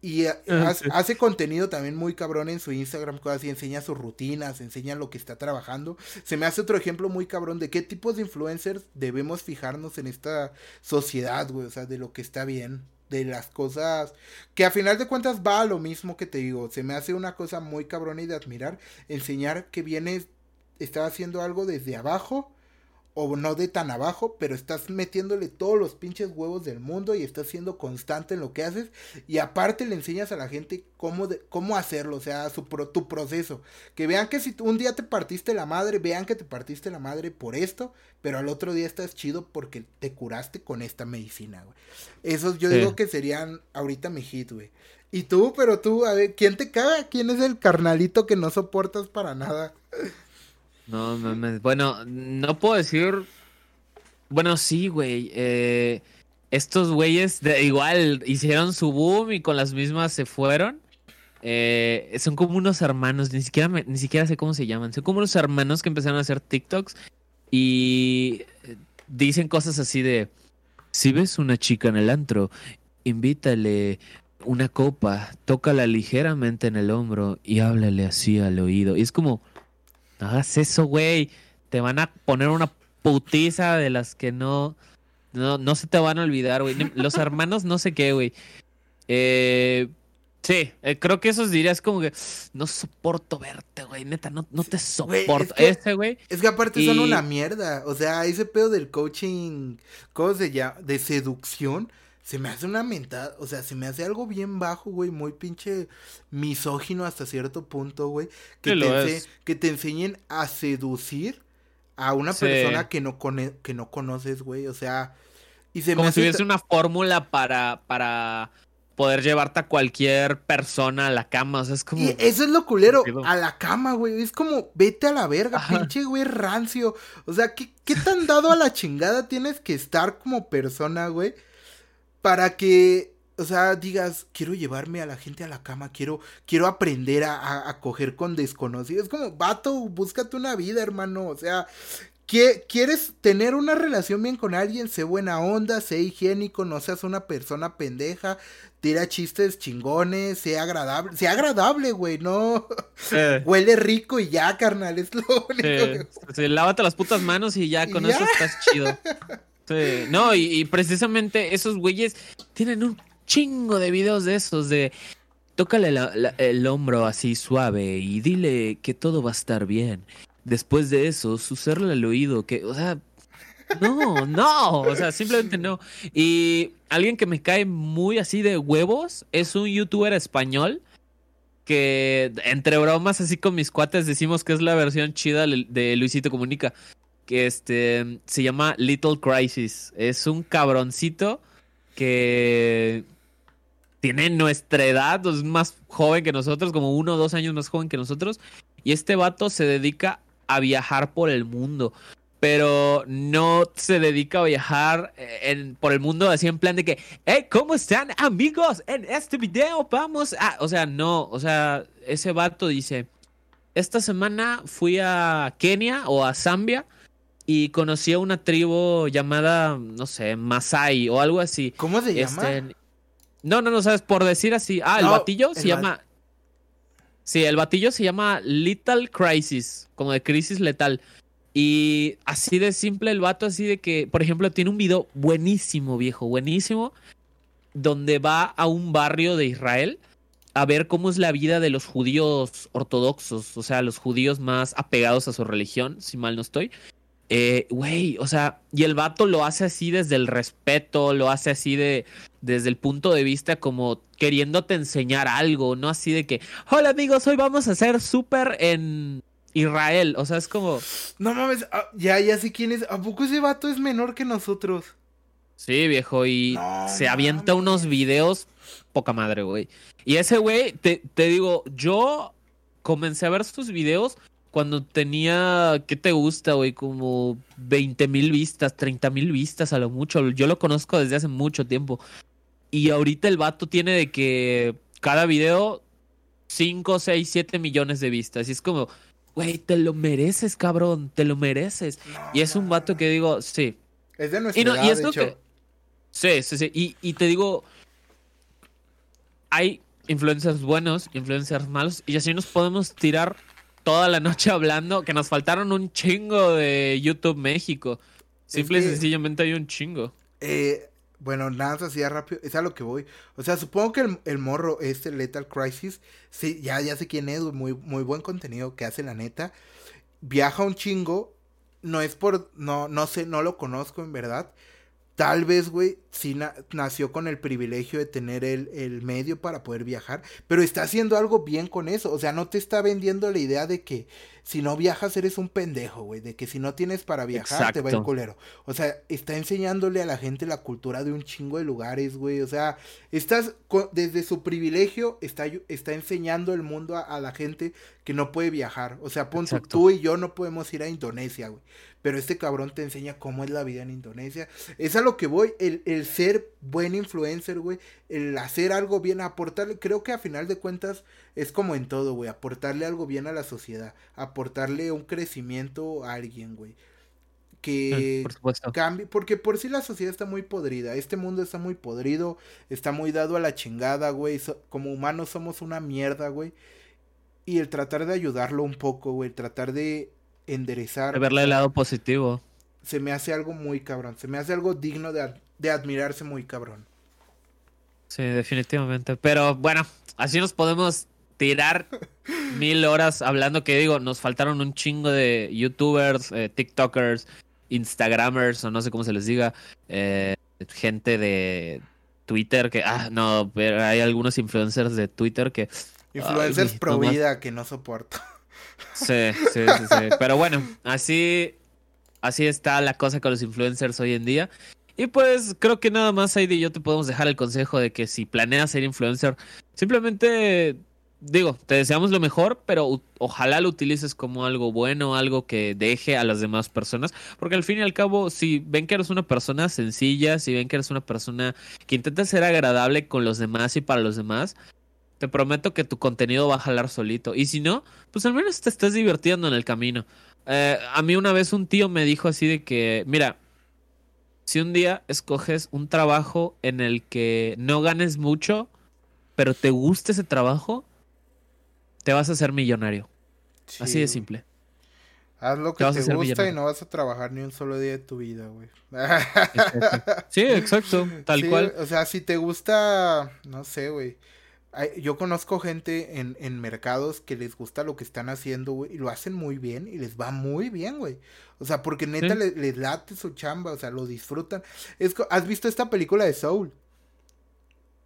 Y Ah, hace contenido también muy cabrón en su Instagram, cosas así, enseña sus rutinas, enseña lo que está trabajando. Se me hace otro ejemplo muy cabrón de qué tipos de influencers debemos fijarnos en esta sociedad, güey, o sea, de lo que está bien, de las cosas que a final de cuentas va a lo mismo que te digo, se me hace una cosa muy cabrona y de admirar, enseñar que vienes, estás haciendo algo desde abajo o no de tan abajo, pero estás metiéndole todos los pinches huevos del mundo y estás siendo constante en lo que haces y aparte le enseñas a la gente cómo, de- cómo hacerlo, o sea, su pro- tu proceso. Que vean que si un día te partiste la madre, vean que te partiste la madre por esto, pero al otro día estás chido porque te curaste con esta medicina, güey. Esos yo Sí. digo que serían ahorita mi hit, güey. Y tú, pero tú, a ver, ¿quién te caga? ¿Quién es el carnalito que no soportas para nada? No mames. Bueno, no puedo decir. Bueno, sí, güey. eh, estos güeyes de, igual hicieron su boom y con las mismas se fueron. Eh, son como unos hermanos, ni siquiera, ni siquiera sé cómo se llaman. Son como unos hermanos que empezaron a hacer TikToks y dicen cosas así de: Si ves una chica en el antro, invítale una copa, tócala ligeramente en el hombro y háblale así al oído. Y es como. No hagas eso, güey. Te van a poner una putiza de las que no. No, no se te van a olvidar, güey. Los hermanos, no sé qué, güey. Eh, sí, eh, creo que esos dirías como que. No soporto verte, güey. Neta, no, no te Güey, es soporto. que- Ese, güey. Es que aparte son una mierda. O sea, ese pedo del coaching, ¿cómo se llama? De seducción. Se me hace una mentada, o sea, se me hace algo bien bajo, güey, muy pinche misógino hasta cierto punto, güey. Que, Sí, te ense- que te enseñen a seducir a una Sí. persona que no, que no conoces, güey. O sea, y se me Como hace si hubiese una fórmula para, para poder llevarte a cualquier persona a la cama. O sea, es como. Y eso es lo culero, a la cama, güey. Es como, vete a la verga, Ajá. pinche güey rancio. O sea, ¿qué, ¿qué tan dado a la chingada tienes que estar como persona, güey? Para que, o sea, digas, quiero llevarme a la gente a la cama, quiero, quiero aprender a, a, a coger con desconocidos. Es como, vato, búscate una vida, hermano. O sea, quieres tener una relación bien con alguien, sé buena onda, sé higiénico, no seas una persona pendeja, tira chistes chingones, sea agradable, sea agradable, güey, no huele rico y ya, carnal, es lo único. Sí, lávate las putas manos y ya con eso estás chido. No, y, precisamente esos güeyes tienen un chingo de videos de esos, de tócale el hombro así suave y dile que todo va a estar bien. Después de eso, susurrarle al oído, que, o sea, no, no, o sea, simplemente no. Y alguien que me cae muy así de huevos es un youtuber español que entre bromas así con mis cuates decimos que es la versión chida de Luisito Comunica, que este se llama Little Crisis. Es un cabroncito que tiene nuestra edad, es más joven que nosotros, como uno o dos años más joven que nosotros. Y este vato se dedica a viajar por el mundo. Pero no se dedica a viajar eh, en, por el mundo así en plan de que, hey, ¿cómo están amigos? En este video vamos a... O sea, no, o sea, ese vato dice, esta semana fui a Kenia o a Zambia y conocí a una tribu llamada, no sé, Masai o algo así. ¿Cómo se llama? Este, no, no, no, sabes, por decir así. Ah, el batillo se llama Sí, el batillo se llama Lethal Crisis, como de crisis letal. Y así de simple el vato, así de que, por ejemplo, tiene un video buenísimo, viejo, buenísimo, donde va a un barrio de Israel a ver cómo es la vida de los judíos ortodoxos, o sea, los judíos más apegados a su religión, si mal no estoy. Eh, güey, o sea, y el vato lo hace así desde el respeto, lo hace así de, desde el punto de vista como queriéndote enseñar algo, no así de que, hola amigos, hoy vamos a hacer súper en Israel, o sea, es como... No mames, ah, ya, ya sé quién es, ¿a poco ese vato es menor que nosotros? Sí, viejo, y se avienta unos videos poca madre, güey. Y ese güey, te, te digo, yo comencé a ver sus videos cuando tenía, ¿qué te gusta, güey? Como 20 mil vistas, 30 mil vistas a lo mucho. Yo lo conozco desde hace mucho tiempo. Y ahorita el vato tiene de que cada video 5, 6, 7 millones de vistas. Y es como, güey, te lo mereces, cabrón, te lo mereces. y es un vato que digo, sí. Es de nuestra y edad, de Sí, sí, sí. Y, y te digo, hay influencers buenos, influencers malos, y así nos podemos tirar toda la noche hablando que nos faltaron un chingo de YouTube México. Simple y sencillamente hay un chingo. Eh, bueno, nada así rápido, es a lo que voy. O sea, supongo que el, morro, este Lethal Crisis, sí, ya, ya sé quién es, muy, muy buen contenido que hace la neta. Viaja un chingo, no es por, no, no sé, no lo conozco en verdad. Tal vez, güey, sí nació con el privilegio de tener el, el, medio para poder viajar, pero está haciendo algo bien con eso. O sea, no te está vendiendo la idea de que si no viajas eres un pendejo, güey. De que si no tienes para viajar te va el culero. O sea, está enseñándole a la gente la cultura de un chingo de lugares, güey. O sea, estás desde su privilegio, está, está enseñando el mundo a, la gente que no puede viajar. O sea, punto, tú y yo no podemos ir a Indonesia, güey pero este cabrón te enseña cómo es la vida en Indonesia. Es a lo que voy, el, el ser buen influencer, güey, el hacer algo bien, aportarle, creo que a final de cuentas es como en todo, güey, aportarle algo bien a la sociedad, aportarle un crecimiento a alguien, güey. Que cambie, porque por sí la sociedad está muy podrida, este mundo está muy podrido, está muy dado a la chingada, güey, como humanos somos una mierda, güey. Y el tratar de ayudarlo un poco, güey, tratar de enderezar. De verle el lado positivo. Se me hace algo muy cabrón. Se me hace algo digno de, de admirarse muy cabrón. Sí, definitivamente. Pero bueno, así nos podemos tirar mil horas hablando que digo, nos faltaron un chingo de youtubers, eh, tiktokers, instagramers o no sé cómo se les diga, eh, gente de Twitter que, ah, no, pero hay algunos influencers de Twitter que... Influencers pro vida que no soporto. Sí, sí, sí, Pero bueno, así, así está la cosa con los influencers hoy en día. Y pues creo que nada más, Heidi y yo te podemos dejar el consejo de que si planeas ser influencer, simplemente digo, te deseamos lo mejor, pero ojalá lo utilices como algo bueno, algo que deje a las demás personas, porque al fin y al cabo, si ven que eres una persona sencilla, si ven que eres una persona que intenta ser agradable con los demás y para los demás, te prometo que tu contenido va a jalar solito. Y si no, pues al menos te estás divirtiendo en el camino. Eh, a mí una vez un tío me dijo así de que, mira, si un día escoges un trabajo en el que no ganes mucho, pero te guste ese trabajo, te vas a hacer millonario. así de simple. Haz lo que te, gusta y no vas a trabajar ni un solo día de tu vida, güey. Sí, exacto, tal cual. O sea, si te gusta, no sé, güey yo conozco gente en, en, mercados que les gusta lo que están haciendo, güey, y lo hacen muy bien y les va muy bien, güey. O sea, porque neta les, late su chamba, o sea, lo disfrutan. Es, ¿Has visto esta película de Soul?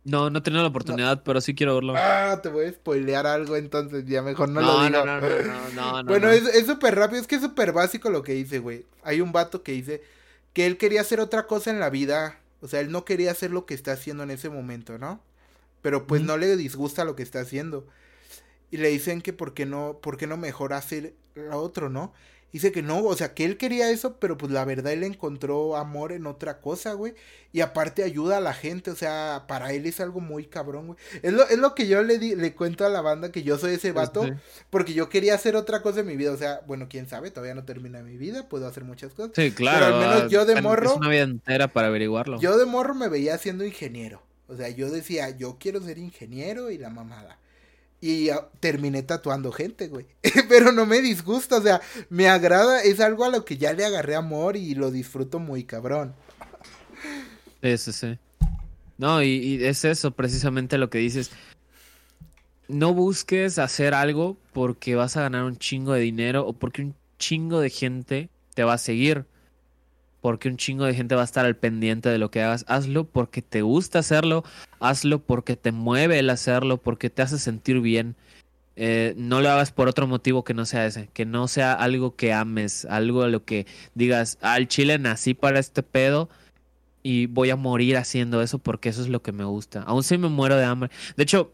No, no he tenido la oportunidad, pero sí quiero verlo. Ah, te voy a spoilear algo, entonces ya mejor no, lo digo. No, no, no, no, no, Bueno, es súper rápido, es que es súper básico lo que dice, güey. Hay un vato que dice que él quería hacer otra cosa en la vida. O sea, él no quería hacer lo que está haciendo en ese momento, ¿no? Pero pues no le disgusta lo que está haciendo. Y le dicen que por qué no, por qué no mejor hacer lo otro, ¿no? Dice que no, o sea, que él quería eso, pero pues la verdad él encontró amor en otra cosa, güey. Y aparte ayuda a la gente, o sea, para él es algo muy cabrón, güey. Es lo, es lo que yo le, di, le cuento a la banda, que yo soy ese vato, porque yo quería hacer otra cosa en mi vida. O sea, bueno, quién sabe, todavía no termina mi vida, puedo hacer muchas cosas. Sí, claro. Pero al menos yo de morro... Es una vida entera para averiguarlo. Yo de morro me veía siendo ingeniero. O sea, yo decía, yo quiero ser ingeniero y la mamada. Y terminé tatuando gente, güey. Pero no me disgusta, o sea, me agrada, es algo a lo que ya le agarré amor y lo disfruto muy cabrón. Sí, sí. No, y es eso precisamente lo que dices. No busques hacer algo porque vas a ganar un chingo de dinero o porque un chingo de gente te va a seguir porque un chingo de gente va a estar al pendiente de lo que hagas. Hazlo porque te gusta hacerlo, hazlo porque te mueve el hacerlo, porque te hace sentir bien. Eh, no lo hagas por otro motivo que no sea ese, que no sea algo que ames, algo a lo que digas, al chile nací para este pedo y voy a morir haciendo eso porque eso es lo que me gusta. Aún si me muero de hambre. De hecho,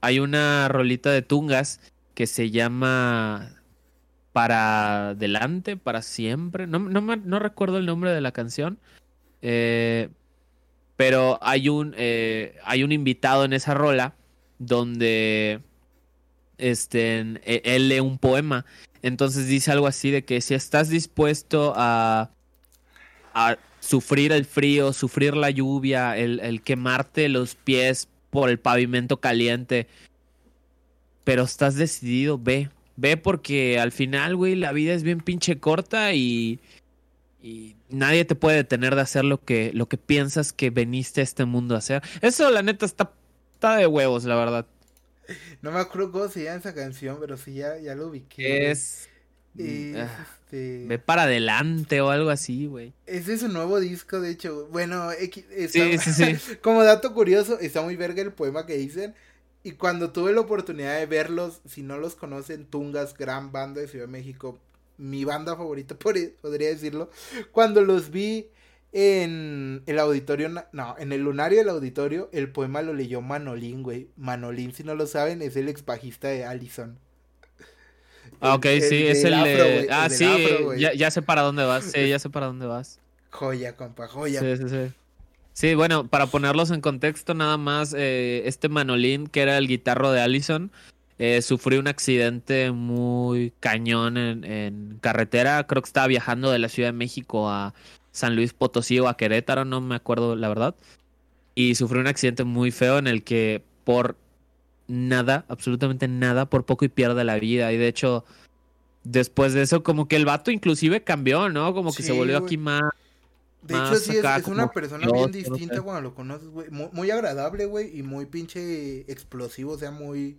hay una rolita de Tungas que se llama para adelante, para siempre. No, no, no recuerdo el nombre de la canción. Eh, pero hay un, eh, hay un invitado en esa rola donde este, e, él lee un poema. Entonces dice algo así de que si estás dispuesto a, a sufrir el frío, sufrir la lluvia, el, el quemarte los pies por el pavimento caliente, pero estás decidido, ve, Ve porque al final, güey, la vida es bien pinche corta y, y nadie te puede detener de hacer lo que, lo que piensas que veniste a este mundo a hacer. Eso, la neta, está, está de huevos, la verdad. No me acuerdo cómo se llama esa canción, pero sí, ya, ya lo ubiqué. Es... Ah, este... Ve para adelante o algo así, güey. Ese es su nuevo disco, de hecho. Bueno, sí, sí, sí. como dato curioso, está muy verga el poema que dicen. Y cuando tuve la oportunidad de verlos, si no los conocen, Tungas, gran banda de Ciudad de México, mi banda favorita, podría decirlo. Cuando los vi en el auditorio, no, en el lunario del auditorio, el poema lo leyó Manolín, güey. Manolín, si no lo saben, es el ex bajista de Allison. Ah, ok, sí, es el, de... Ah, sí, ya, ya, sé para dónde vas, sí, ya sé para dónde vas. Joya, compa, joya. Sí, sí, sí. Sí, bueno, para ponerlos en contexto nada más, eh, este Manolín, que era el guitarro de Allison, eh, sufrió un accidente muy cañón en, carretera. Creo que estaba viajando de la Ciudad de México a San Luis Potosí o a Querétaro, no me acuerdo la verdad. Y sufrió un accidente muy feo en el que por nada, absolutamente nada, por poco y pierde la vida. Y de hecho, después de eso, como que el vato inclusive cambió, ¿no? Como que se volvió aquí más de hecho, sí, es, una persona bien distinta cuando lo conoces, güey. Muy, agradable, güey, y muy pinche explosivo, o sea, muy...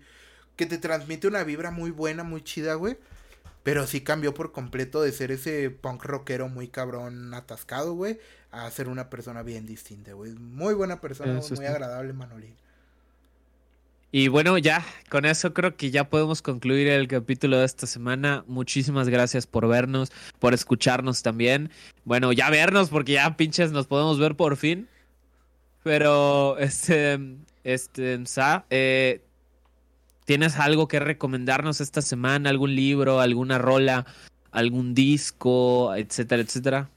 Que te transmite una vibra muy buena, muy chida, güey. Pero sí cambió por completo de ser ese punk rockero muy cabrón atascado, güey, a ser una persona bien distinta, güey. Muy buena persona, muy agradable, Manolín. Y bueno, ya, con eso creo que ya podemos concluir el capítulo de esta semana. Muchísimas gracias por vernos, por escucharnos también. Bueno, ya vernos, porque ya pinches nos podemos ver por fin. Pero, este, este, Sa, eh, ¿tienes algo que recomendarnos esta semana? ¿Algún libro, alguna rola, algún disco, etcétera, etcétera?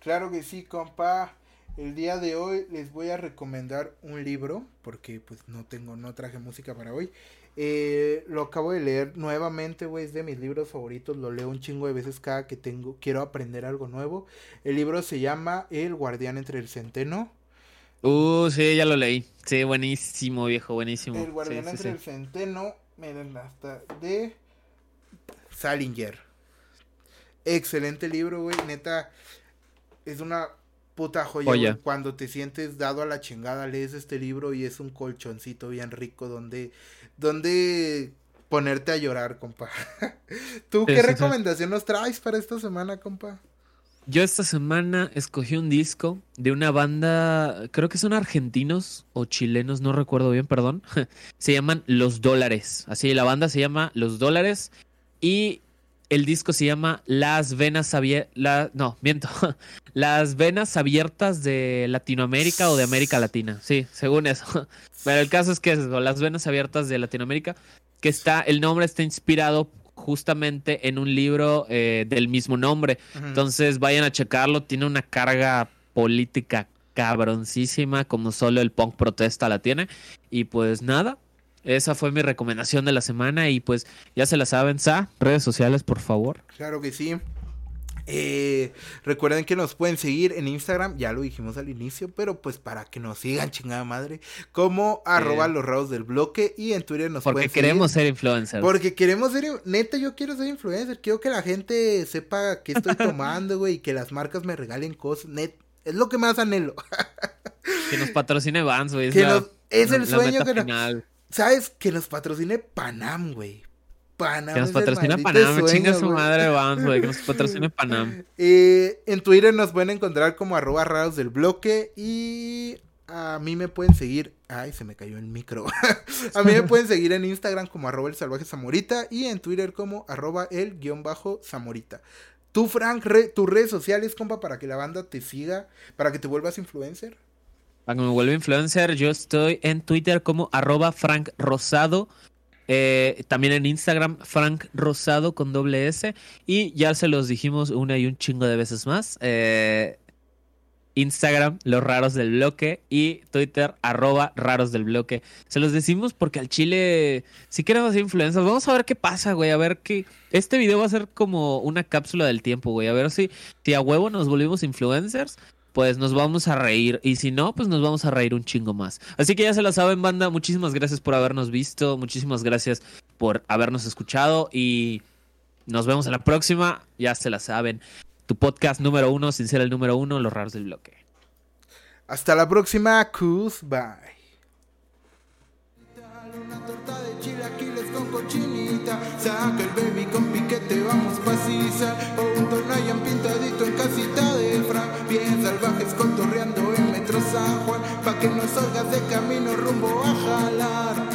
Claro que sí, compa. El día de hoy les voy a recomendar un libro, porque pues no tengo, no traje música para hoy. Eh, lo acabo de leer nuevamente, güey, es de mis libros favoritos, lo leo un chingo de veces cada que tengo, quiero aprender algo nuevo. El libro se llama El guardián entre el centeno. Uh, sí, ya lo leí. Sí, buenísimo, viejo, buenísimo. El guardián entre el centeno, miren, hasta de Salinger. Excelente libro, güey, neta, es una puta joya, Cuando te sientes dado a la chingada, lees este libro y es un colchoncito bien rico donde, donde ponerte a llorar, compa. ¿Tú qué recomendación nos traes para esta semana, compa? Yo esta semana escogí un disco de una banda, creo que son argentinos o chilenos, no recuerdo bien, perdón. se llaman Los Dólares. Así, la banda se llama Los Dólares. Y el disco se llama Las Venas Abiertas. no, miento. Las Venas Abiertas de Latinoamérica o de América Latina. Sí, según eso. Pero el caso es que es Las Venas Abiertas de Latinoamérica. Que está, el nombre está inspirado justamente en un libro eh, del mismo nombre. Entonces vayan a checarlo. Tiene una carga política cabroncísima, como solo el punk protesta la tiene. Y pues nada, esa fue mi recomendación de la semana y pues ya se la saben, Sa, redes sociales, por favor. Claro que sí. Eh, recuerden que nos pueden seguir en Instagram, ya lo dijimos al inicio, pero pues para que nos sigan, chingada madre, como arroba los raros del bloque y en Twitter nos pueden seguir. Porque queremos ser influencers. Porque queremos ser, neta, yo quiero ser influencer, quiero que la gente sepa qué estoy tomando, güey, y que las marcas me regalen cosas, net, es lo que más anhelo. que nos patrocine Vans, güey. Es, el sueño que nos... ¿Sabes? Que nos patrocine Panam, güey. Panam. Que nos patrocine Panam, chinga su madre, vamos, güey. Que nos patrocine Panam. Eh, en Twitter nos pueden encontrar como arroba raros del bloque. Y a mí me pueden seguir. Ay, se me cayó el micro. a mí me pueden seguir en Instagram como arroba el salvaje zamorita. Y en Twitter como arroba el guion bajo zamorita. Tú, Frank, tus redes sociales, compa, para que la banda te siga, para que te vuelvas influencer. Para que me vuelva influencer, yo estoy en Twitter como arroba Frank Rosado. Eh, también en Instagram, Frank Rosado con doble S. Y ya se los dijimos una y un chingo de veces más. Eh, Instagram, los raros del bloque. Y Twitter, arroba raros del bloque. Se los decimos porque al chile, si queremos hacer influencers, vamos a ver qué pasa, güey. A ver qué. Este video va a ser como una cápsula del tiempo, güey. A ver si, si a huevo nos volvimos influencers pues nos vamos a reír. Y si no, pues nos vamos a reír un chingo más. Así que ya se la saben, banda. Muchísimas gracias por habernos visto. Muchísimas gracias por habernos escuchado. Y nos vemos en la próxima. Ya se la saben. Tu podcast número uno, sin ser el número uno, Los Raros del Bloque. Hasta la próxima. Cus, bye. Que no salgas de camino rumbo a jalar.